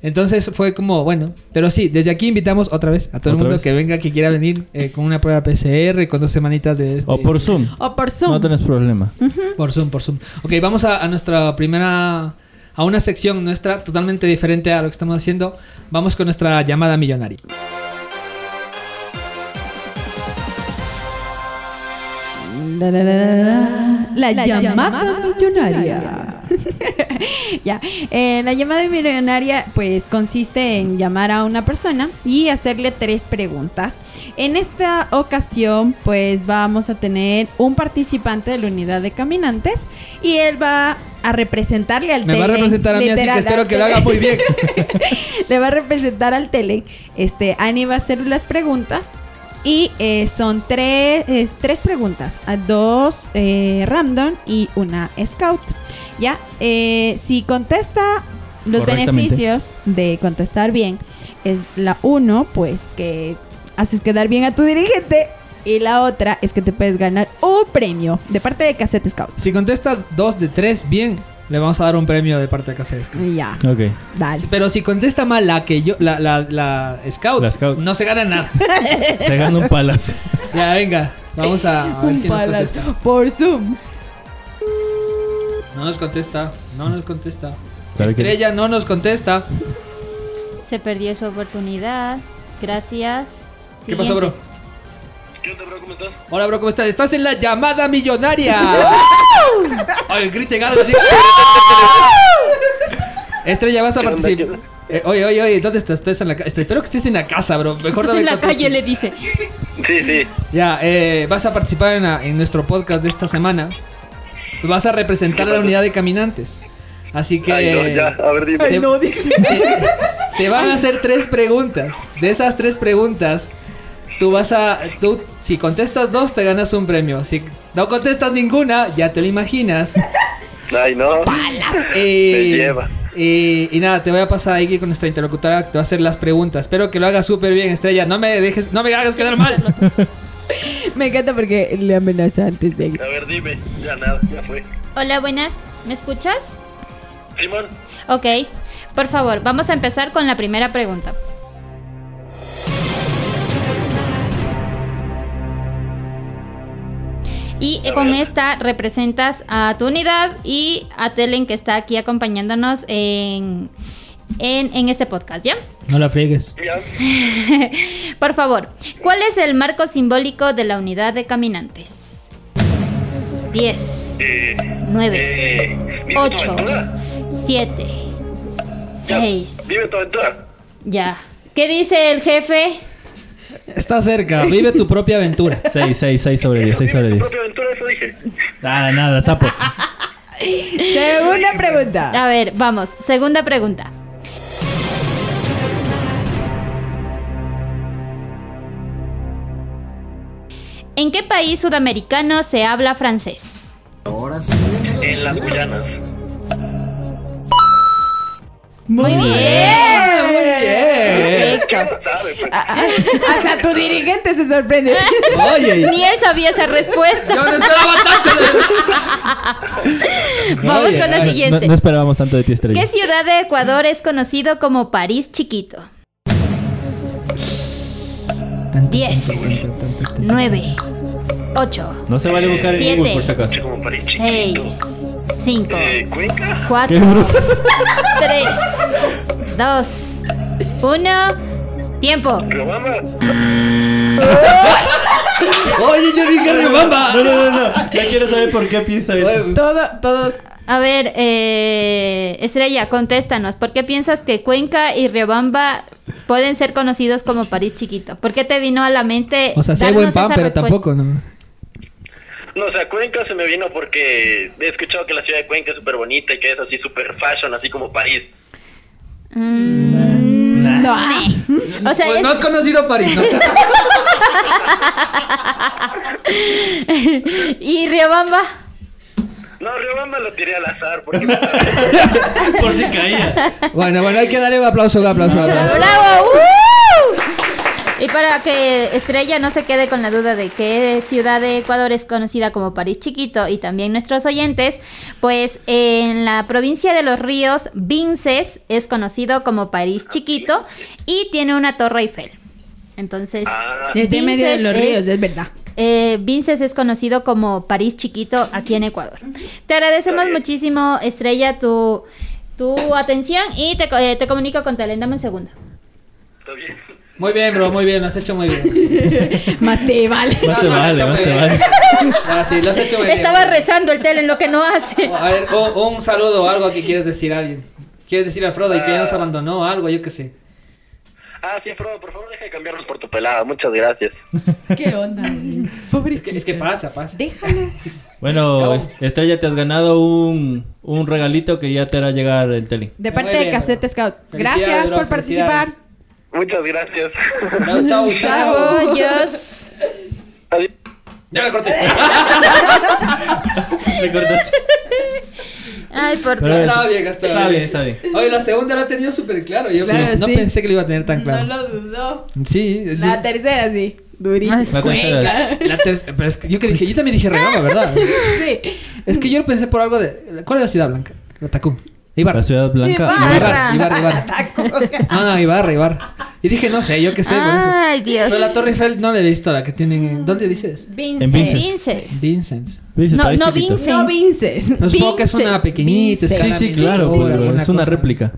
I: Entonces fue como, bueno, pero sí, desde aquí invitamos otra vez a todo el
H: ¿Otra
I: mundo
H: vez?
I: que venga, que quiera venir eh, con una prueba PCR, con dos semanitas de...
H: O
I: de-
H: por Zoom.
J: O por Zoom.
H: No tenés problema.
I: por Zoom, por Zoom. Ok, vamos a, a nuestra primera. A una sección nuestra totalmente diferente a lo que estamos haciendo. Vamos con nuestra llamada millonaria.
J: La, la, la, la, la. La llamada, millonaria. ya, eh, la llamada millonaria pues consiste en llamar a una persona y hacerle tres preguntas. En esta ocasión pues vamos a tener un participante de la unidad de caminantes y él va a representarle al
I: Me va a representar a mí, así que espero
J: al
I: que lo haga muy bien.
J: Le va a representar al Tele. Este, Ani va a hacer las preguntas. Y eh, son tres, es tres preguntas. a Dos eh, random y una scout. Ya, eh, si contesta los beneficios de contestar bien, es la uno, pues que haces quedar bien a tu dirigente. Y la otra es que te puedes ganar un premio de parte de Cassette Scout.
I: Si contesta dos de tres bien, le vamos a dar un premio de parte de Caseres.
J: Ya,
H: Ok.
J: dale.
I: Pero si contesta mal la que yo, la, la, la scout,
H: La scout.
I: no se gana nada.
H: Se gana un palazo.
I: ya, venga. Vamos a, a ver si nos
J: Palas
I: contesta.
J: por Zoom.
I: No nos contesta. No nos contesta.
H: ¿Sabe qué?
I: Estrella no nos contesta.
D: Se perdió su oportunidad. Gracias.
I: ¿Qué pasó,
D: Siguiente.
I: bro? Hola, bro, ¿cómo estás? Estás en la llamada millonaria. Diga- Estrella, vas a participar. Eh, oye, oye, oye, ¿dónde estás? Estás en la casa. Espero que estés en la casa, bro. Mejor
D: Estás en la calle, le dice.
G: Sí, sí.
I: Ya, eh, vas a participar en, la- en nuestro podcast de esta semana. Vas a representar a la unidad de caminantes. Así que.
G: Ay, no, ya, a ver, dime.
I: Te, te van a hacer tres preguntas. De esas tres preguntas, tú vas a. Tú, si contestas dos, te ganas un premio. Si no contestas ninguna, ya te lo imaginas.
G: Ay, no.
I: Eh,
G: Me lleva.
I: eh, y nada, te voy a pasar ahí con nuestra interlocutora que te va a hacer las preguntas. Espero que lo hagas súper bien, Estrella. No me dejes, no me hagas quedar mal.
J: Me encanta porque le amenaza antes de
G: A ver, dime. Ya nada, ya fue.
D: Hola, buenas. ¿Me escuchas?
G: Simón.
D: Ok. Por favor, vamos a empezar con la primera pregunta. Y
G: A
D: con
G: ver.
D: esta representas a tu unidad y a Telen que está aquí acompañándonos en, en, en este podcast, ¿ya?
I: No la friegues.
D: Por favor, ¿cuál es el marco simbólico de la unidad de caminantes? 10,
G: Eh,
D: 9,
G: eh, dime tu
D: 8,
G: aventura.
D: 7,
G: Ya,
D: 6.
G: Dime tu aventura.
D: Ya. ¿Qué dice el jefe?
I: Está cerca, vive tu propia aventura.
H: 6, 6, 6 sobre 10, 6
G: Dime
H: sobre
G: tu
H: 10.
G: propia aventura, eso dije.
H: Nada, nada, sapo.
J: Segunda pregunta.
D: A ver, vamos. Segunda pregunta. ¿En qué país sudamericano se habla francés?
B: Ahora sí
G: En las Guyanas.
D: Muy bien.
I: Bien.
D: Perfecto.
G: ¿Sabe? Pues,
J: Hasta tu dirigente se sorprende.
I: Oye,
D: Ni él sabía esa respuesta.
I: yo no esperaba tanto.
D: Vamos
I: Oye,
D: con la
I: ay,
H: No,
D: siguiente.
H: no esperábamos tanto de ti, Estrella.
D: ¿Qué ciudad de Ecuador es conocido como París chiquito? 10, 9, 8,
H: No se vale buscar en. Google por si acaso.
G: Escucha como París
D: 6,
G: chiquito.
D: 5,
G: Eh, ¿Cuenca?
D: 4, 3, 2, 1. Tiempo.
G: ¿Riobamba?
I: Oye, yo dije Riobamba.
H: No, no, no, no. Ya quiero saber por qué piensa eso.
J: Todo, todos.
D: A ver, eh, Estrella, contéstanos. ¿Por qué piensas que Cuenca y Riobamba pueden ser conocidos como París chiquito? ¿Por qué te vino a la mente?
I: O sea, sí hay buen pan, pero
D: respuesta?
I: tampoco, ¿no?
G: No, o sea, Cuenca se me vino porque he escuchado que la ciudad de Cuenca es súper bonita y que es así súper fashion, así como París.
D: Mm,
J: No.
D: O sea,
I: Pues
D: es-
I: no has conocido París, ¿no?
D: ¿y Riobamba?
G: No, Riobamba lo tiré al azar porque
H: Por si caía.
I: Bueno, bueno, hay que darle un aplauso, un aplauso, un aplauso.
D: ¡Bravo! ¡Uh! Y para que Estrella no se quede con la duda de qué ciudad de Ecuador es conocida como París Chiquito y también nuestros oyentes, pues en la provincia de Los Ríos, Vinces es conocido como París Chiquito y tiene una torre Eiffel. Entonces,
G: Ah,
J: Desde medio de
D: Vinces
J: los
D: es-
J: ríos, es verdad.
D: eh, Vinces es conocido como París Chiquito aquí en Ecuador. Te agradecemos muchísimo, Estrella, tu, tu atención y te, co- eh, te comunico con Telen. Dame un segundo.
G: está bien.
I: Muy bien, bro, muy bien, lo has hecho muy bien.
J: Más te vale.
H: Más te
I: No, no,
H: vale, más
I: hecho
H: te
I: muy
H: vale.
I: bien. Ah, sí, lo has hecho muy bien.
D: Estaba rezando el Telen, lo que no hace.
I: A ver, o- un saludo o algo que quieres decir a alguien. ¿Quieres decir a Frodo y que ya nos abandonó algo? Yo qué sé.
G: Ah, sí, Frodo, por favor deja de cambiarlos por tu pelada. Muchas gracias.
J: ¿Qué onda?
I: Es
J: Pobrecito.
I: que, es que pasa, pasa.
J: Déjalo.
H: Bueno, Est- Estrella, te has ganado un, un regalito que ya te hará llegar el tele.
J: De parte
I: bien,
J: de Cassette. Scout. Gracias
I: bro,
J: por participar.
G: Muchas gracias.
I: Chao, chao, chao.
D: Chao, Dios.
G: Adiós.
I: Ya la corté.
H: Le cortaste.
D: Ay, por Dios.
I: Estaba bien, estaba
H: Está bien,
I: bien.
H: está bien.
I: Oye, la segunda la ha tenido súper claro. Yo
J: Claro,
I: no
J: sí.
I: pensé que lo iba a tener tan claro.
J: No lo dudó.
I: Sí,
J: La
I: yo-
J: tercera sí. Durísimo.
H: La tercera es-
I: la ter- pero es que yo que dije, yo también dije regalo, ¿verdad?
J: Sí.
I: Es que yo lo pensé por algo de. ¿Cuál es la ciudad blanca? La Tacum. Ibarra.
H: La ciudad blanca.
D: Ibarra.
I: Ibarra, Ibarra, Ibarra. No, no, Ibarra, Ibarra. Y dije, no sé, yo qué sé, por eso.
D: Ay, Dios.
I: Pero la Torre Eiffel no le he visto la que tienen en... ¿Dónde dices?
J: Vincent.
H: En Vincent.
I: Vincent.
H: Dice,
D: No, no. Vincent.
J: No Vinces.
I: No, supongo que es una
D: Vincent.
I: pequeñita.
J: Vincent.
H: Sí, sí, claro, pero es una
I: cosa.
H: réplica.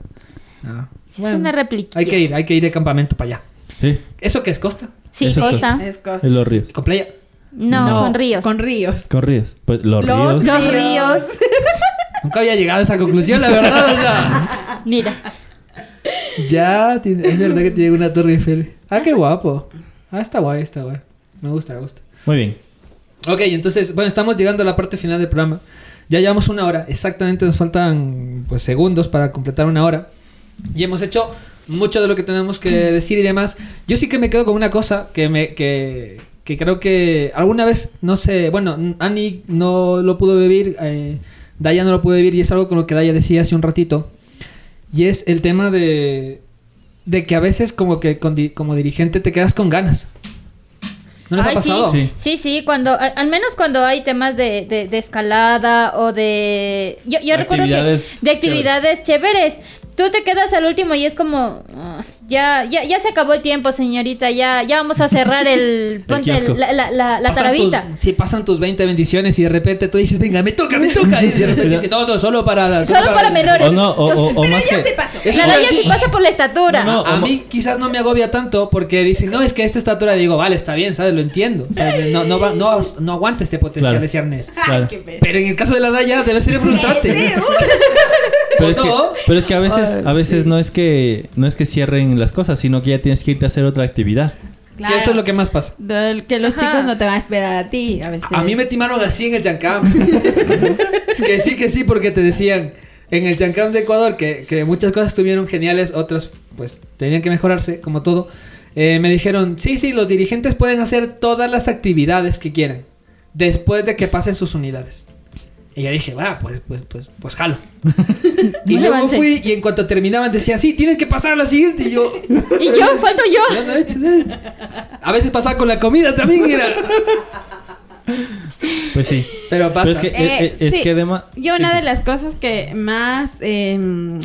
I: Ah.
D: Sí, es una réplica.
I: Hay que ir, hay que ir de campamento para allá.
H: Sí,
I: ¿Eso qué es costa?
D: Sí,
H: Eso
D: Costa.
J: Es costa.
H: en los ríos.
I: ¿Con playa?
D: No, con ríos.
J: Con ríos.
H: Con ríos. Pues los,
J: Los
H: ríos.
D: Los ríos.
I: Nunca había llegado a esa conclusión, la verdad. O sea,
D: Mira.
I: ya, tiene- es verdad que tiene una Torre Eiffel. Ah, qué guapo. Ah, está guay, está guay. Me gusta, me gusta.
H: Muy bien.
I: Ok, entonces, bueno, estamos llegando a la parte final del programa. Ya llevamos una hora, exactamente nos faltan pues segundos para completar una hora. Y hemos hecho mucho de lo que tenemos que decir y demás. Yo sí que me quedo con una cosa que me que, que creo que alguna vez, no sé, bueno, Annie no lo pudo vivir, eh, Daya no lo pudo vivir y es algo con lo que Daya decía hace un ratito. Y es el tema de, de que a veces como que con di- como dirigente te quedas con ganas. ¿No les ha pasado?
D: Sí, sí, sí, cuando, a- al menos cuando hay temas de, de- de escalada o de... Yo, recuerdo que...
H: actividades
D: De actividades chéveres. Tú te quedas al último y es como... ah, ya, ya, ya se acabó el tiempo, señorita. Ya, ya vamos a cerrar el... ponte el- la, la, la, la
I: Pasan
D: tarabita.
I: tus- sí, pasan tus 20 bendiciones y de repente tú dices, venga, me toca, me toca. Y de repente dices, no, no, solo para...
D: Solo para menores.
H: O no, o, o- o más que...
I: Eso
D: La
I: iba a
D: Daya sí pasa por la estatura.
H: No,
I: a mí quizás no me agobia tanto porque dicen, no, es que esta estatura digo, vale, está bien, ¿sabes? Lo entiendo. No, no, va- no, no aguanta este potencial
H: Claro.
I: ese arnés.
H: Claro.
I: Pero en el caso de la Daya debe ser frustrante.
H: Pero es, que,
I: no?
H: pero es que a veces,
J: Ay,
H: a veces no es que no es que cierren las cosas, sino que ya tienes que irte a hacer otra actividad.
I: Que eso es lo que más pasa.
J: Que los
D: Ajá.
J: chicos no te van a esperar a ti a veces.
I: A mí me timaron así en el Chancam. es que sí, que sí, porque te decían en el Chancam de Ecuador que, que muchas cosas estuvieron geniales, otras pues tenían que mejorarse, como todo. Eh, me dijeron, sí, sí, los dirigentes pueden hacer todas las actividades que quieran después de que pasen sus unidades. Y yo dije, va, pues, pues, pues, pues jalo. y luego fui y en cuanto terminaban decían, sí, tienen que pasar a la siguiente. Y yo,
D: Y yo, falto yo.
I: "Ya no he hecho nada". a veces pasaba con la comida también, era.
H: Pues sí.
I: Pero pasa.
H: Pero es que,
J: Eh,
H: eh, es
J: sí.
H: que además...
J: Yo una
H: sí.
J: de las cosas que más eh,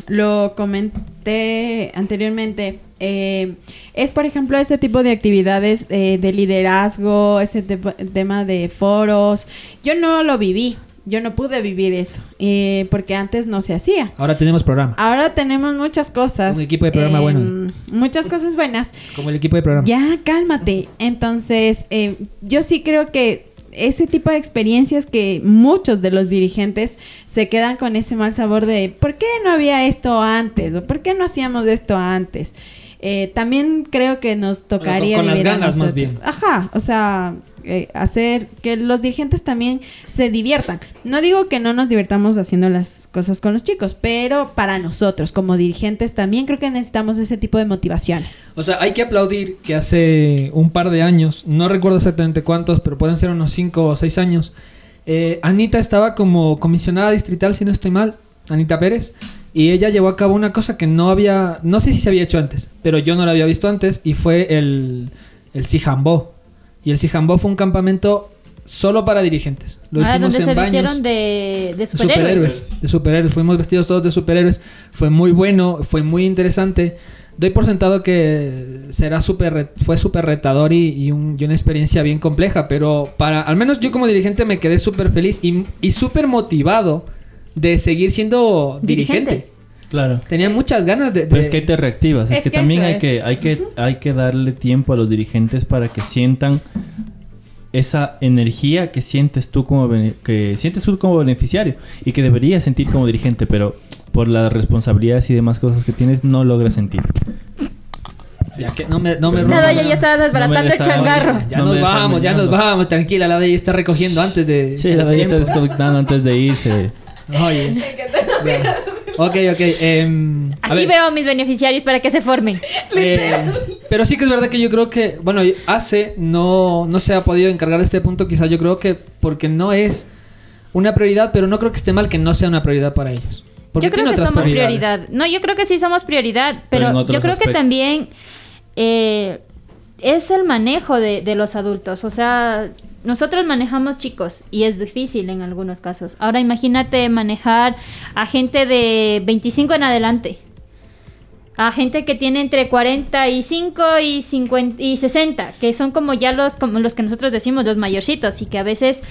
J: lo comenté anteriormente eh, es, por ejemplo, este tipo de actividades eh, de liderazgo, ese tema de foros. Yo no lo viví, yo no pude vivir eso, eh, porque antes no se hacía.
I: Ahora tenemos programa.
J: Ahora tenemos muchas cosas.
I: Un equipo de programa
J: eh,
I: bueno.
J: Muchas cosas buenas.
I: Como el equipo de programa.
J: Ya, cálmate. Entonces, eh, yo sí creo que ese tipo de experiencias que muchos de los dirigentes se quedan con ese mal sabor de ¿por qué no había esto antes? ¿O por qué no hacíamos esto antes? Eh, también creo que nos tocaría
I: con las
J: vivir a
I: ganas, más bien.
J: Ajá, o sea, eh, hacer que los dirigentes también se diviertan. No digo que no nos divirtamos haciendo las cosas con los chicos, pero para nosotros como dirigentes también creo que necesitamos ese tipo de motivaciones.
I: O sea, hay que aplaudir que hace un par de años, no recuerdo exactamente cuántos, pero pueden ser unos 5 o 6 años, eh, Anita estaba como comisionada distrital, si no estoy mal, Anita Pérez, y ella llevó a cabo una cosa que no había, no sé si se había hecho antes, pero yo no la había visto antes, y fue el, el Sijambó. Y el Sijambó fue un campamento solo para dirigentes. Lo
D: ah,
I: hicimos en
D: se
I: baños.
D: de, de
I: De
D: superhéroes.
I: superhéroes. De superhéroes. Fuimos vestidos todos de superhéroes. Fue muy bueno, fue muy interesante. Doy por sentado que será super fue súper retador y, y un- y una experiencia bien compleja, pero para, al menos yo como dirigente me quedé súper feliz y, y súper motivado de seguir siendo dirigente.
D: Dirigente.
H: Claro.
I: Tenía muchas ganas de...
H: Pero es que ahí te reactivas. Es,
J: Es
H: que,
J: que
H: también hay
J: es.
H: que, hay que, hay que darle tiempo a los dirigentes para que sientan esa energía que sientes tú como que sientes tú como beneficiario y que deberías sentir como dirigente, pero por las responsabilidades y demás cosas que tienes no logras sentir.
I: Ya que no me, no me rompa-
D: ya estaba desbaratando
H: No
D: el changarro.
I: Ya
H: No
I: nos vamos, ya nos vamos, tranquila, la de ella está recogiendo antes de...
H: Sí, la
I: de
H: está desconectando antes de irse.
I: Oye. Ok, ok. em,
D: Así veo a mis beneficiarios para que se formen.
I: Eh, pero sí que es verdad que yo creo que, bueno, ACE no, no se ha podido encargar de este punto, quizás yo creo que porque no es una prioridad, pero no creo que esté mal que no sea una prioridad para ellos. Porque
D: yo creo
I: tiene
D: que
I: otras
D: somos
I: prioridades.
D: prioridad. No, yo creo que sí somos prioridad,
H: Pero
D: yo creo que también eh, es el manejo de, de los adultos. O sea, nosotros manejamos chicos y es difícil en algunos casos. Ahora imagínate manejar a gente de 25 en adelante. A gente que tiene entre 45 y 50 y 60, que son como ya los como los que nosotros decimos los mayorcitos y que a veces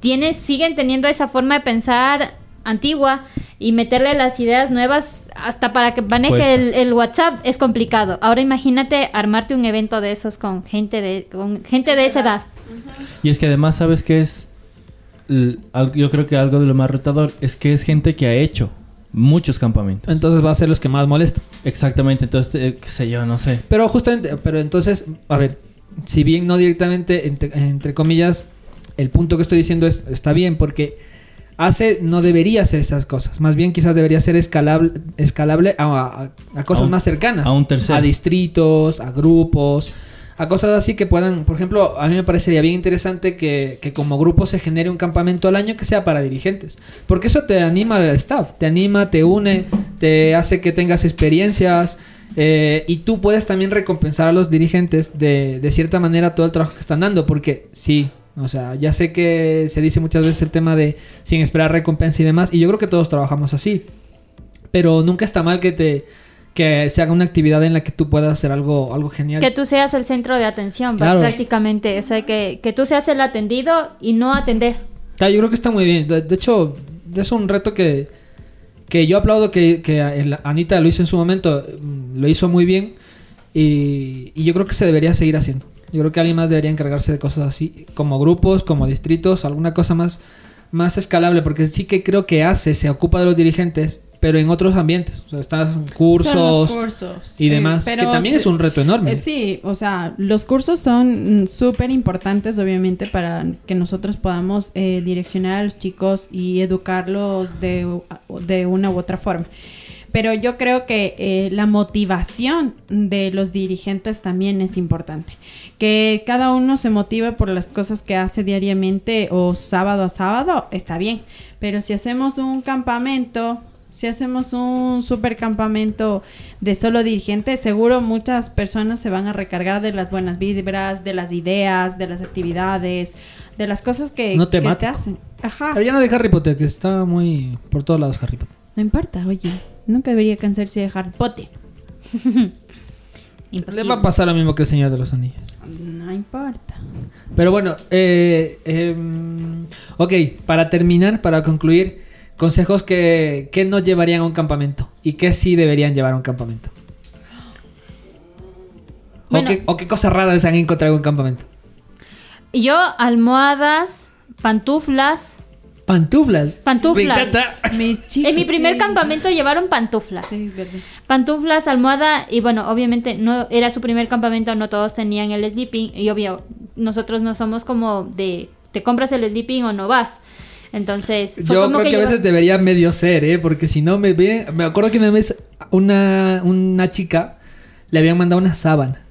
D: tiene, siguen teniendo esa forma de pensar antigua y meterle las ideas nuevas hasta para que maneje el, el WhatsApp es complicado. Ahora imagínate armarte un evento de esos con gente de con gente de esa edad.
H: Y es que además, ¿sabes qué es? Yo creo que algo de lo más retador es que es gente que ha hecho muchos campamentos.
I: Entonces va a ser los que más molestan.
H: Exactamente, entonces, eh, qué sé yo, no sé.
I: Pero justamente, pero entonces, a ver, si bien no directamente, entre, entre comillas, el punto que estoy diciendo es, está bien, porque hace, no debería hacer estas cosas. Más bien quizás debería ser escalable, escalable a, a- a cosas
H: A un-
I: más cercanas.
H: a un tercero.
I: A distritos, a grupos, a cosas así que puedan, por ejemplo, a mí me parecería bien interesante que, que como grupo se genere un campamento al año que sea para dirigentes. Porque eso te anima al staff, te anima, te une, te hace que tengas experiencias. eh, y tú puedes también recompensar a los dirigentes de, de cierta manera todo el trabajo que están dando. Porque sí, o sea, ya sé que se dice muchas veces el tema de sin esperar recompensa y demás. Y yo creo que todos trabajamos así. Pero nunca está mal que te que se haga una actividad en la que tú puedas hacer algo, algo genial.
D: Que tú seas el centro de atención,
I: Claro.
D: prácticamente. O sea, que, que tú seas el atendido y no atender.
I: Claro, yo creo que está muy bien. De, de hecho, es un reto que, que yo aplaudo que, que Anita lo hizo en su momento. mm, Lo hizo muy bien. Y, y yo creo que se debería seguir haciendo. Yo creo que alguien más debería encargarse de cosas así. Como grupos, como distritos, alguna cosa más, más escalable. Porque sí que creo que hace, se ocupa de los dirigentes, pero en otros ambientes. O sea, están cursos
J: cursos.
I: y
J: Eh,
I: demás. que también es un reto enorme.
J: Eh, sí, o sea, los cursos son mm, súper importantes, obviamente, para que nosotros podamos eh, direccionar a los chicos y educarlos de, de una u otra forma. Pero yo creo que eh, la motivación de los dirigentes también es importante. Que cada uno se motive por las cosas que hace diariamente o sábado a sábado, está bien. Pero si hacemos un campamento, si hacemos un super campamento de solo dirigentes, seguro muchas personas se van a recargar de las buenas vibras, de las ideas, de las actividades, de las cosas que,
I: No
J: que te hacen. Ajá.
I: Pero ya no de Harry Potter, que está muy por todos lados Harry Potter.
J: No importa, oye. Nunca debería cansarse de Harry Potter.
I: Le va a pasar lo mismo que el Señor de los Anillos.
J: No importa.
I: Pero bueno, eh, em, ok, para terminar, para concluir, consejos que, que no llevarían a un campamento y que sí deberían llevar a un campamento.
D: Bueno.
I: o, qué, o qué cosas raras se han encontrado en un campamento.
D: Yo, almohadas, pantuflas.
I: Pantuflas.
D: Pantuflas.
I: Me encanta.
J: Mis chicos.
D: En mi primer
J: sí.
D: campamento llevaron pantuflas.
J: Sí, verdad.
D: Pantuflas, almohada y bueno, obviamente no era su primer campamento, no todos tenían el sleeping y obvio, nosotros no somos como de te compras el sleeping o no vas. Entonces, fue
I: Yo
D: como
I: creo que, a
D: lleva-
I: veces debería medio ser, ¿eh? Porque si no me ven... Me acuerdo que una vez una, una chica le habían mandado una sábana.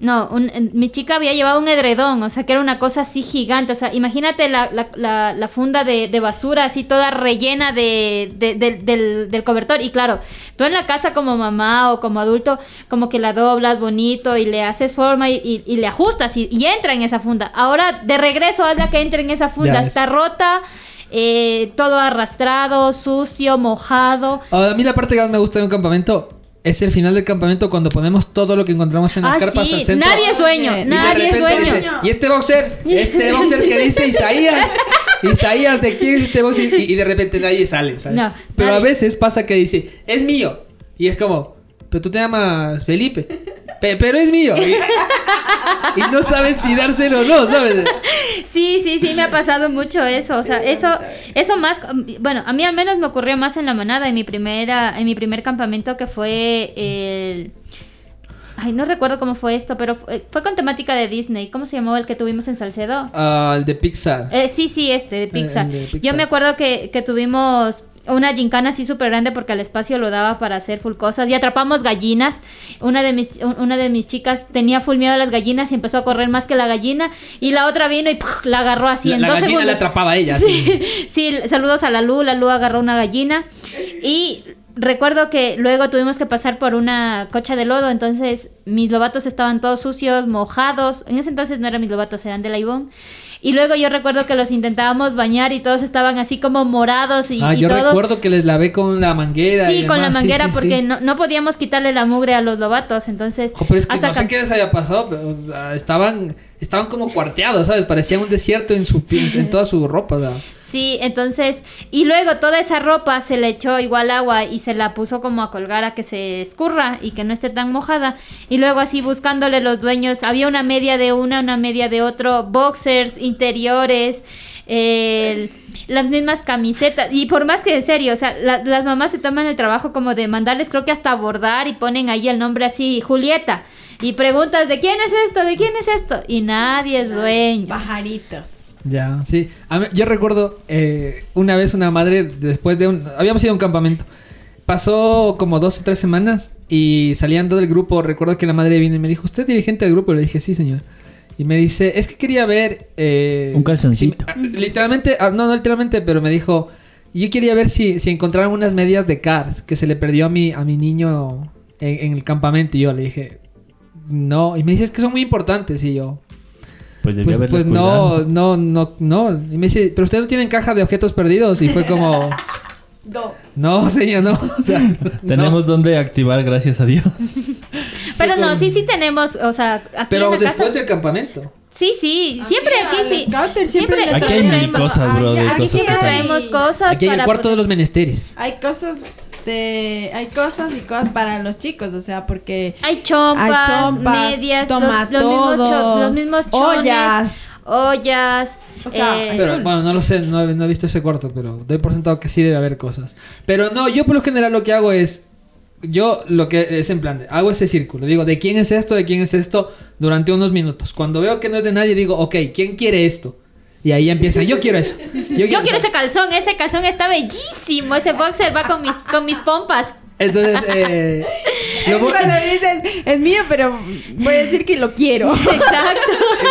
D: No, un- mi chica había llevado un edredón, o sea, que era una cosa así gigante. O sea, imagínate la, la- la- la funda de, de basura así toda rellena de, de- del- del, del cobertor. Y claro, tú en la casa como mamá o como adulto, como que la doblas bonito y le haces forma y, y- y le ajustas y, y entra en esa funda. Ahora, de regreso, hazla que entre en esa funda. Está rota, eh, todo arrastrado, sucio, mojado.
I: A mí la parte que más me gusta de un campamento es el final del campamento cuando ponemos todo lo que encontramos en las
D: Ah,
I: carpas
D: sí,
I: al centro.
D: nadie es dueño,
J: Y de
I: Y de
D: nadie es
I: repente
D: dueño.
I: dice, y este boxer, este boxer que dice Isaías, Isaías, ¿de quién es este boxer? Y, y de repente nadie sale, ¿sabes?
D: No,
I: pero a
D: nadie.
I: veces pasa que dice, es mío. Y es como, pero tú te llamas Felipe. "Pe- pero es mío. Y, y no sabes si dárselo o no, ¿sabes?
D: Sí, sí, sí, me ha pasado mucho eso. O sea, eso, eso más, bueno, a mí al menos me ocurrió más en la manada, en mi primera, en mi primer campamento que fue el. Ay, no recuerdo cómo fue esto, pero fue, fue con temática de Disney. ¿Cómo se llamó el que tuvimos en Salcedo?
I: Ah, el de Pixar.
D: Eh, sí, sí, este, de Pixar.
I: el de Pixar.
D: Yo me acuerdo que, que tuvimos una gincana así súper grande porque el espacio lo daba para hacer full cosas y atrapamos gallinas. Una de mis, un- una de mis chicas tenía full miedo a las gallinas y empezó a correr más que la gallina y la otra vino y la agarró así
I: la
D: en
I: la gallina
D: segundos.
I: la atrapaba a ella.
D: Sí, sí, saludos a la Lu, la Lu agarró una gallina y recuerdo que luego tuvimos que pasar por una cocha de lodo, entonces mis lobatos estaban todos sucios, mojados, en ese entonces no eran mis lobatos, eran de la Ivonne. Y luego yo recuerdo que los intentábamos bañar y todos estaban así como morados y,
I: Ah,
D: y
I: yo recuerdo que les lavé con la manguera. y
D: Sí, con la
I: demás,
D: manguera
I: sí,
D: porque
I: sí.
D: No, no podíamos quitarle la mugre a los lobatos, entonces...
I: Pero es que
D: hasta
I: no sé qué les haya pasado, pero estaban, estaban como cuarteados, ¿sabes? Parecía un desierto en su en toda su ropa, sea.
D: Sí, entonces, y luego toda esa ropa se le echó igual agua y se la puso como a colgar a que se escurra y que no esté tan mojada. Y luego así buscándole los dueños, había una media de una, una media de otro, boxers, interiores, el- las mismas camisetas. Y por más que en serio, o sea, la- las mamás se toman el trabajo como de mandarles creo que hasta bordar y ponen ahí el nombre así, Julieta. Y preguntas, ¿de quién es esto? ¿De quién es esto? Y nadie es dueño.
J: Pajaritos.
I: Ya, sí. A mí- yo recuerdo eh, una vez una madre, después de un... Habíamos ido a un campamento. Pasó como dos o tres semanas y saliendo del grupo, recuerdo que la madre vino y me dijo, ¿usted es dirigente del grupo? Y le dije, sí, señor. Y me dice, es que quería ver... eh,
H: Un calzoncito.
I: si- ah, literalmente, ah, no, no literalmente, pero me dijo, yo quería ver si, si encontraron unas medias de Cars que se le perdió a mi, a mi niño en, en el campamento. Y yo le dije, no. Y me dice, es que son muy importantes. Y yo,
H: Pues debió
I: pues,
H: haberlas
I: pues no, no, no, no. Y me dice, pero usted no tiene caja de objetos perdidos. Y fue como, no, señor, no. O sea,
H: Tenemos donde activar, gracias a Dios.
D: Pero no, sí, sí tenemos, o sea, aquí
I: Pero
D: en la
I: después
D: casa...
I: del campamento.
D: Sí, sí, siempre
J: Aquí
D: sí.
J: siempre
H: Aquí hay mil cosas, bro,
J: aquí
D: siempre traemos cosas
I: Aquí hay el cuarto de los menesteres.
J: Hay cosas de hay cosas y cosas para los chicos, o sea, porque
D: Hay chompas,
J: Hay chompas,
D: medias, los, los mismos cho-
J: tomatodos,
D: los mismos chones,
J: ollas.
D: ollas.
J: O sea,
D: eh,
I: Pero bueno, no lo sé, no, he- no he visto ese cuarto, pero doy por sentado que sí debe haber cosas. Pero no, yo por lo general lo que hago es. Yo lo que es en plan, de, hago ese círculo. Digo, ¿de quién es esto? ¿De quién es esto? Durante unos minutos. Cuando veo que no es de nadie, digo, ok, ¿quién quiere esto? Y ahí empiezan, yo quiero eso.
D: yo quiero ese calzón, ese calzón está bellísimo, ese boxer va con mis, con mis pompas.
I: Entonces, eh, lo voy-
J: cuando dicen es mío, pero voy a decir que lo quiero.
D: Exacto.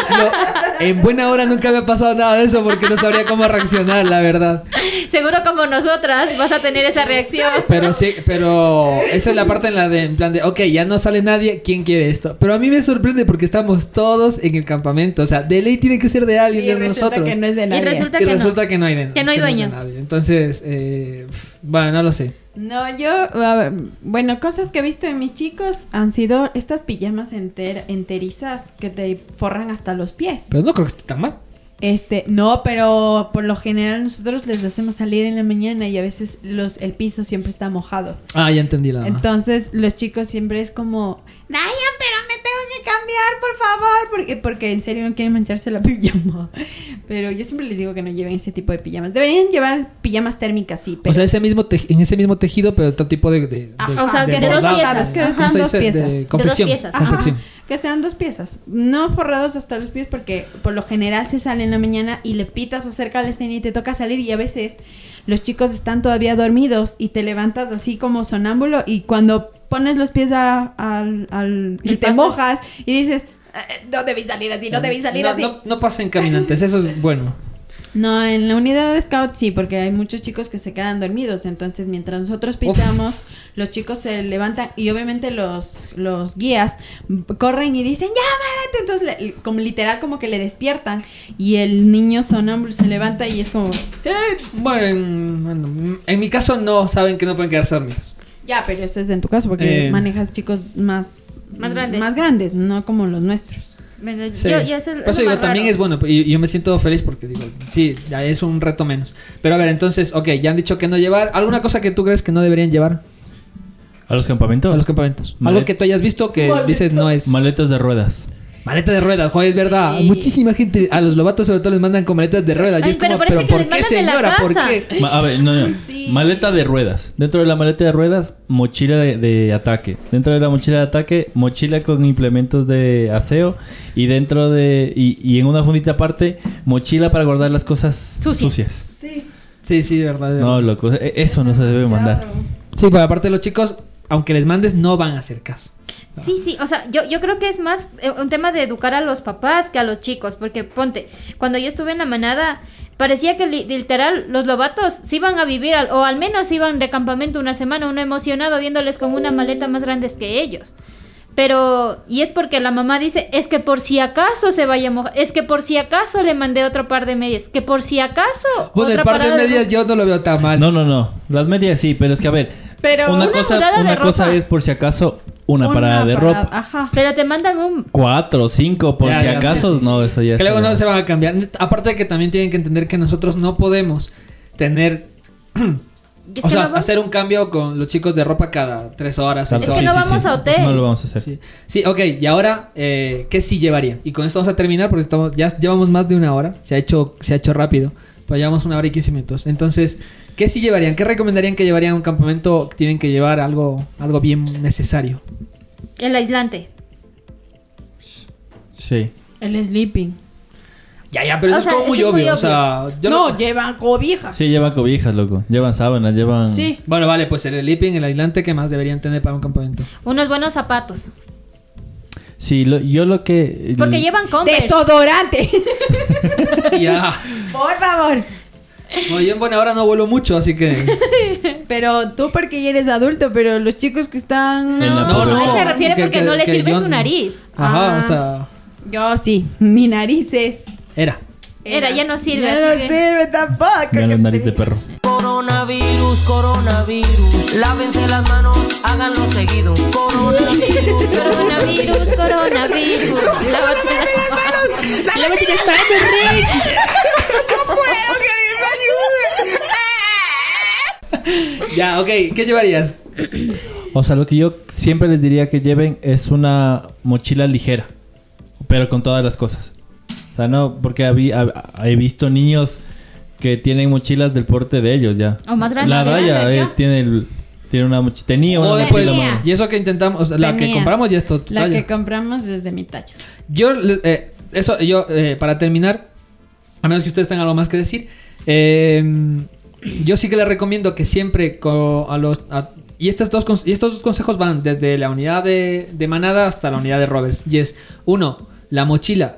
I: lo- en buena hora nunca me ha pasado nada de eso porque no sabría cómo reaccionar, la verdad.
D: Seguro como nosotras vas a tener esa reacción.
I: Pero sí, pero esa es la parte en la de, en plan de, ok, ya no sale nadie, ¿quién quiere esto? Pero a mí me sorprende porque estamos todos en el campamento, o sea, de ley tiene que ser de alguien
J: Y
I: de
J: resulta
I: nosotros.
J: que no es de
D: Y
J: nadie.
D: resulta
I: Y
D: que
I: resulta
D: no.
I: que no hay de
D: Que no hay dueño.
I: nadie. Entonces, eh, bueno, no lo sé.
J: No, yo, a ver, bueno, cosas que he visto de mis chicos han sido estas pijamas enter, enterizas que te forran hasta los pies.
I: Pero no creo que esté tan mal.
J: Este, no, pero por lo general nosotros les hacemos salir en la mañana y a veces los, el piso siempre está mojado.
I: Ah, ya entendí la.
J: Entonces los chicos siempre es como, pero me tengo que cambiar, por favor, porque, porque en serio no quieren mancharse la pijama. Pero yo siempre les digo que no lleven ese tipo de pijamas. Deberían llevar pijamas térmicas, sí, pero...
I: O sea, ese mismo en ese mismo tejido, pero otro tipo de. de- de-
J: Ajá,
D: O sea,
I: de
D: que de dos piezas.
J: Que
I: ¿Cómo
J: sean
I: se
J: dos piezas.
I: De confección.
D: piezas.
I: Confección.
J: que sean dos piezas. No forrados hasta los pies porque por lo general se sale en la mañana y le pitas acerca de la escena y te toca salir y a veces los chicos están todavía dormidos y te levantas así como sonámbulo y cuando pones los pies a- al, al- y te
D: pasto.
J: mojas y dices, "Eh, no debí salir así, no debí salir
I: no,
J: así.
I: No, no pasen caminantes, eso es bueno.
J: No, en la unidad de scout sí, porque hay muchos chicos que se quedan dormidos. Entonces, mientras nosotros pitamos, los chicos se levantan y obviamente los, los guías corren y dicen, ya, muévete. Entonces, le- como literal, como que le despiertan y el niño sonámbulo se levanta y es como, "Eh".
I: Bueno en, bueno, en mi caso no saben que no pueden quedarse dormidos.
J: Ya, pero eso es en tu caso, porque
I: Eh.
J: manejas chicos más,
D: Más grandes.
J: más grandes, no como los nuestros.
D: Bueno,
I: Sí.
D: yo, yo eso
I: Por eso digo, también
D: raro.
I: es bueno. Y yo me siento feliz porque digo, sí, ya es un reto menos. Pero a ver, entonces, ok, ya han dicho que no llevar. ¿Alguna cosa que tú crees que no deberían llevar
H: ¿A los campamentos?
I: a los campamentos?
H: Malet-
I: Algo que tú hayas visto que dices no es.
H: Maletas de ruedas.
I: Maleta de ruedas, joder, es verdad.
J: Sí.
I: Muchísima gente, a los lobatos sobre todo les mandan con maletas de ruedas. y
D: Ay,
I: es
D: pero
I: como,
D: parece
I: pero
D: que
I: ¿por
D: les
I: qué,
D: mandan de la
I: señora? ¿Por
D: casa.
I: qué?
H: Ma- a ver, no, no.
J: Sí.
H: Maleta de ruedas. Dentro de la maleta de ruedas, mochila de, de ataque. Dentro de la mochila de ataque, mochila con implementos de aseo. Y dentro de. Y, y en una fundita aparte, mochila para guardar las cosas
D: Sucias.
H: sucias.
J: Sí.
I: Sí, sí, de verdad.
H: No, loco. e- Eso no se debe mandar.
I: Sí, pero aparte los chicos, aunque les mandes, no van a hacer caso.
D: Sí, sí, o sea, yo, yo creo que es más eh, un tema de educar a los papás que a los chicos, porque ponte, cuando yo estuve en la manada, parecía que li- literal los lobatos se iban a vivir, al- o al menos iban de campamento una semana, uno emocionado viéndoles con una maleta más grandes que ellos. Pero, y es porque la mamá dice, es que por si acaso se vaya a mojar, es que por si acaso le mandé otro par de medias, que por si acaso...
I: Bueno, el par de medias
D: ropa".
I: yo no lo veo tan mal.
H: No, no, no. Las medias sí, pero es que a ver.
J: Pero
H: una
D: Una
H: cosa, una cosa es por si acaso una, parada de
J: parada-
H: ropa.
J: Ajá.
D: Pero te mandan un...
H: Cuatro, cinco, por
I: Ya,
H: si
I: ya,
H: acaso.
I: sí, sí, sí.
H: No, eso ya
I: Que luego no se van a cambiar. Aparte de que también tienen que entender que nosotros no podemos tener.
D: es
I: o sea,
D: no
I: hacer un cambio con los chicos de ropa cada tres horas.
H: Claro,
D: Es que no vamos a hotel.
H: No lo vamos a hacer.
I: Sí. Sí, ok, y ahora, eh, ¿qué sí llevarían? Y con esto vamos a terminar porque estamos, ya llevamos más de una hora. Se ha hecho, se ha hecho rápido. Pues llevamos una hora y quince minutos. Entonces, ¿qué sí llevarían? ¿Qué recomendarían que llevarían a un campamento? Tienen que llevar algo, algo bien necesario.
D: El aislante.
H: Sí.
J: El sleeping.
I: Ya, ya, pero
D: O
I: eso
D: sea,
I: es como muy obvio. O sea, yo
J: no,
I: no-
J: llevan cobijas.
H: Sí, llevan cobijas, loco. Llevan sábanas, llevan.
J: Sí.
I: Bueno, vale, pues el sleeping, el aislante, ¿qué más deberían tener para un campamento?
D: Unos buenos zapatos.
H: Sí, lo- yo lo que.
D: Porque llevan Converse.
J: Desodorante.
I: ya.
J: Por favor.
I: No, yo en buena hora no vuelo mucho, así que.
J: Pero tú porque ya eres adulto, pero los chicos que están...
D: No, a él se
I: no,
D: refiere
I: que-
D: porque
I: que-
D: no le sirve
I: yo
D: su
I: no-
D: nariz.
I: Ajá,
J: Ah.
I: o sea.
J: Yo sí, mi nariz es...
I: Era.
D: Era, ya no sirve.
J: Ya no
D: que-
J: sirve tampoco.
H: Mira la
J: que
H: nariz de perro.
C: Coronavirus, coronavirus. Lávense las manos, háganlo seguido. Coronavirus.
D: Coronavirus, coronavirus. Lávate las manos. Lávate las manos,
I: Ya, ok, ¿qué llevarías?
H: O sea, lo que yo siempre les diría que lleven es una mochila ligera, pero con todas las cosas. O sea, no, porque habí- hab- he visto niños que tienen mochilas del porte de ellos ya.
D: O más grandes.
H: La
J: ¿Más
H: Daya
J: grande
H: eh,
J: yo?
H: tiene el, tiene una mochila, tenía una mochila
J: Tenía.
I: y eso que intentamos, o sea, la que compramos ya es tu
J: La
I: talla.
J: que compramos es de mi talla.
I: Yo, eh, eso, yo, eh, para terminar, a menos que ustedes tengan algo más que decir, eh, yo sí que les recomiendo que siempre a los... a- y, estos dos, y estos dos consejos van desde la unidad de, de manada hasta la unidad de rovers. Y es, uno, la mochila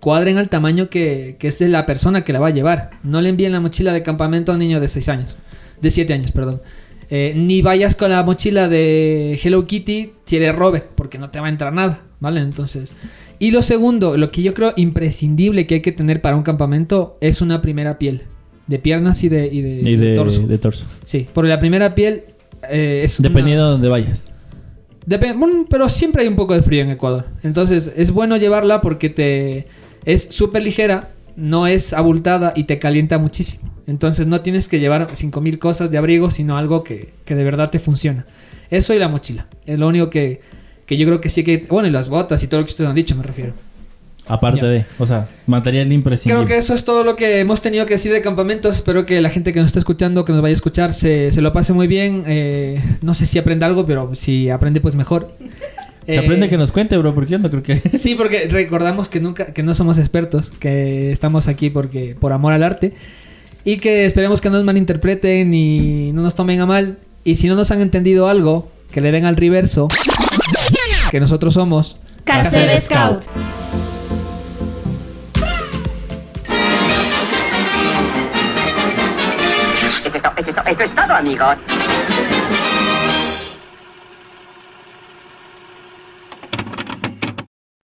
I: cuadren al tamaño que, que es la persona que la va a llevar. No le envíen la mochila de campamento a un niño de 6 años. De 7 años, perdón. Eh, ni vayas con la mochila de Hello Kitty si eres Robert, porque no te va a entrar nada, ¿vale? Entonces... Y lo segundo, lo que yo creo imprescindible que hay que tener para un campamento es una primera piel. De piernas y de, y de-
H: y
I: de
H: de,
I: torso.
H: de torso.
I: Sí, porque la primera piel eh, es una-
H: Dependiendo de donde vayas.
I: Bueno, pero siempre hay un poco de frío en Ecuador. Entonces es bueno llevarla porque te es súper ligera, no es abultada y te calienta muchísimo. Entonces no tienes que llevar 5000 cosas de abrigo, sino algo que, que de verdad te funciona. Eso y la mochila. Es lo único que, que yo creo que sí que... Bueno, y las botas y todo lo que ustedes han dicho, me refiero.
H: Aparte
I: Ya.
H: de, o sea, material imprescindible.
I: Creo que eso es todo lo que hemos tenido que decir de campamentos. Espero que la gente que nos está escuchando, que nos vaya a escuchar, se, se lo pase muy bien. Eh, no sé si aprende algo, pero si aprende, pues mejor.
H: Se
I: Eh,
H: aprende que nos cuente, bro, porque yo no creo que...
I: Sí, porque recordamos que nunca, que no somos expertos, que estamos aquí porque por amor al arte y que esperemos que no nos malinterpreten y no nos tomen a mal. Y si no nos han entendido algo, que le den al reverso, que nosotros somos
D: Cacer Scout.
K: Eso es, to- eso es to- eso es todo, amigos.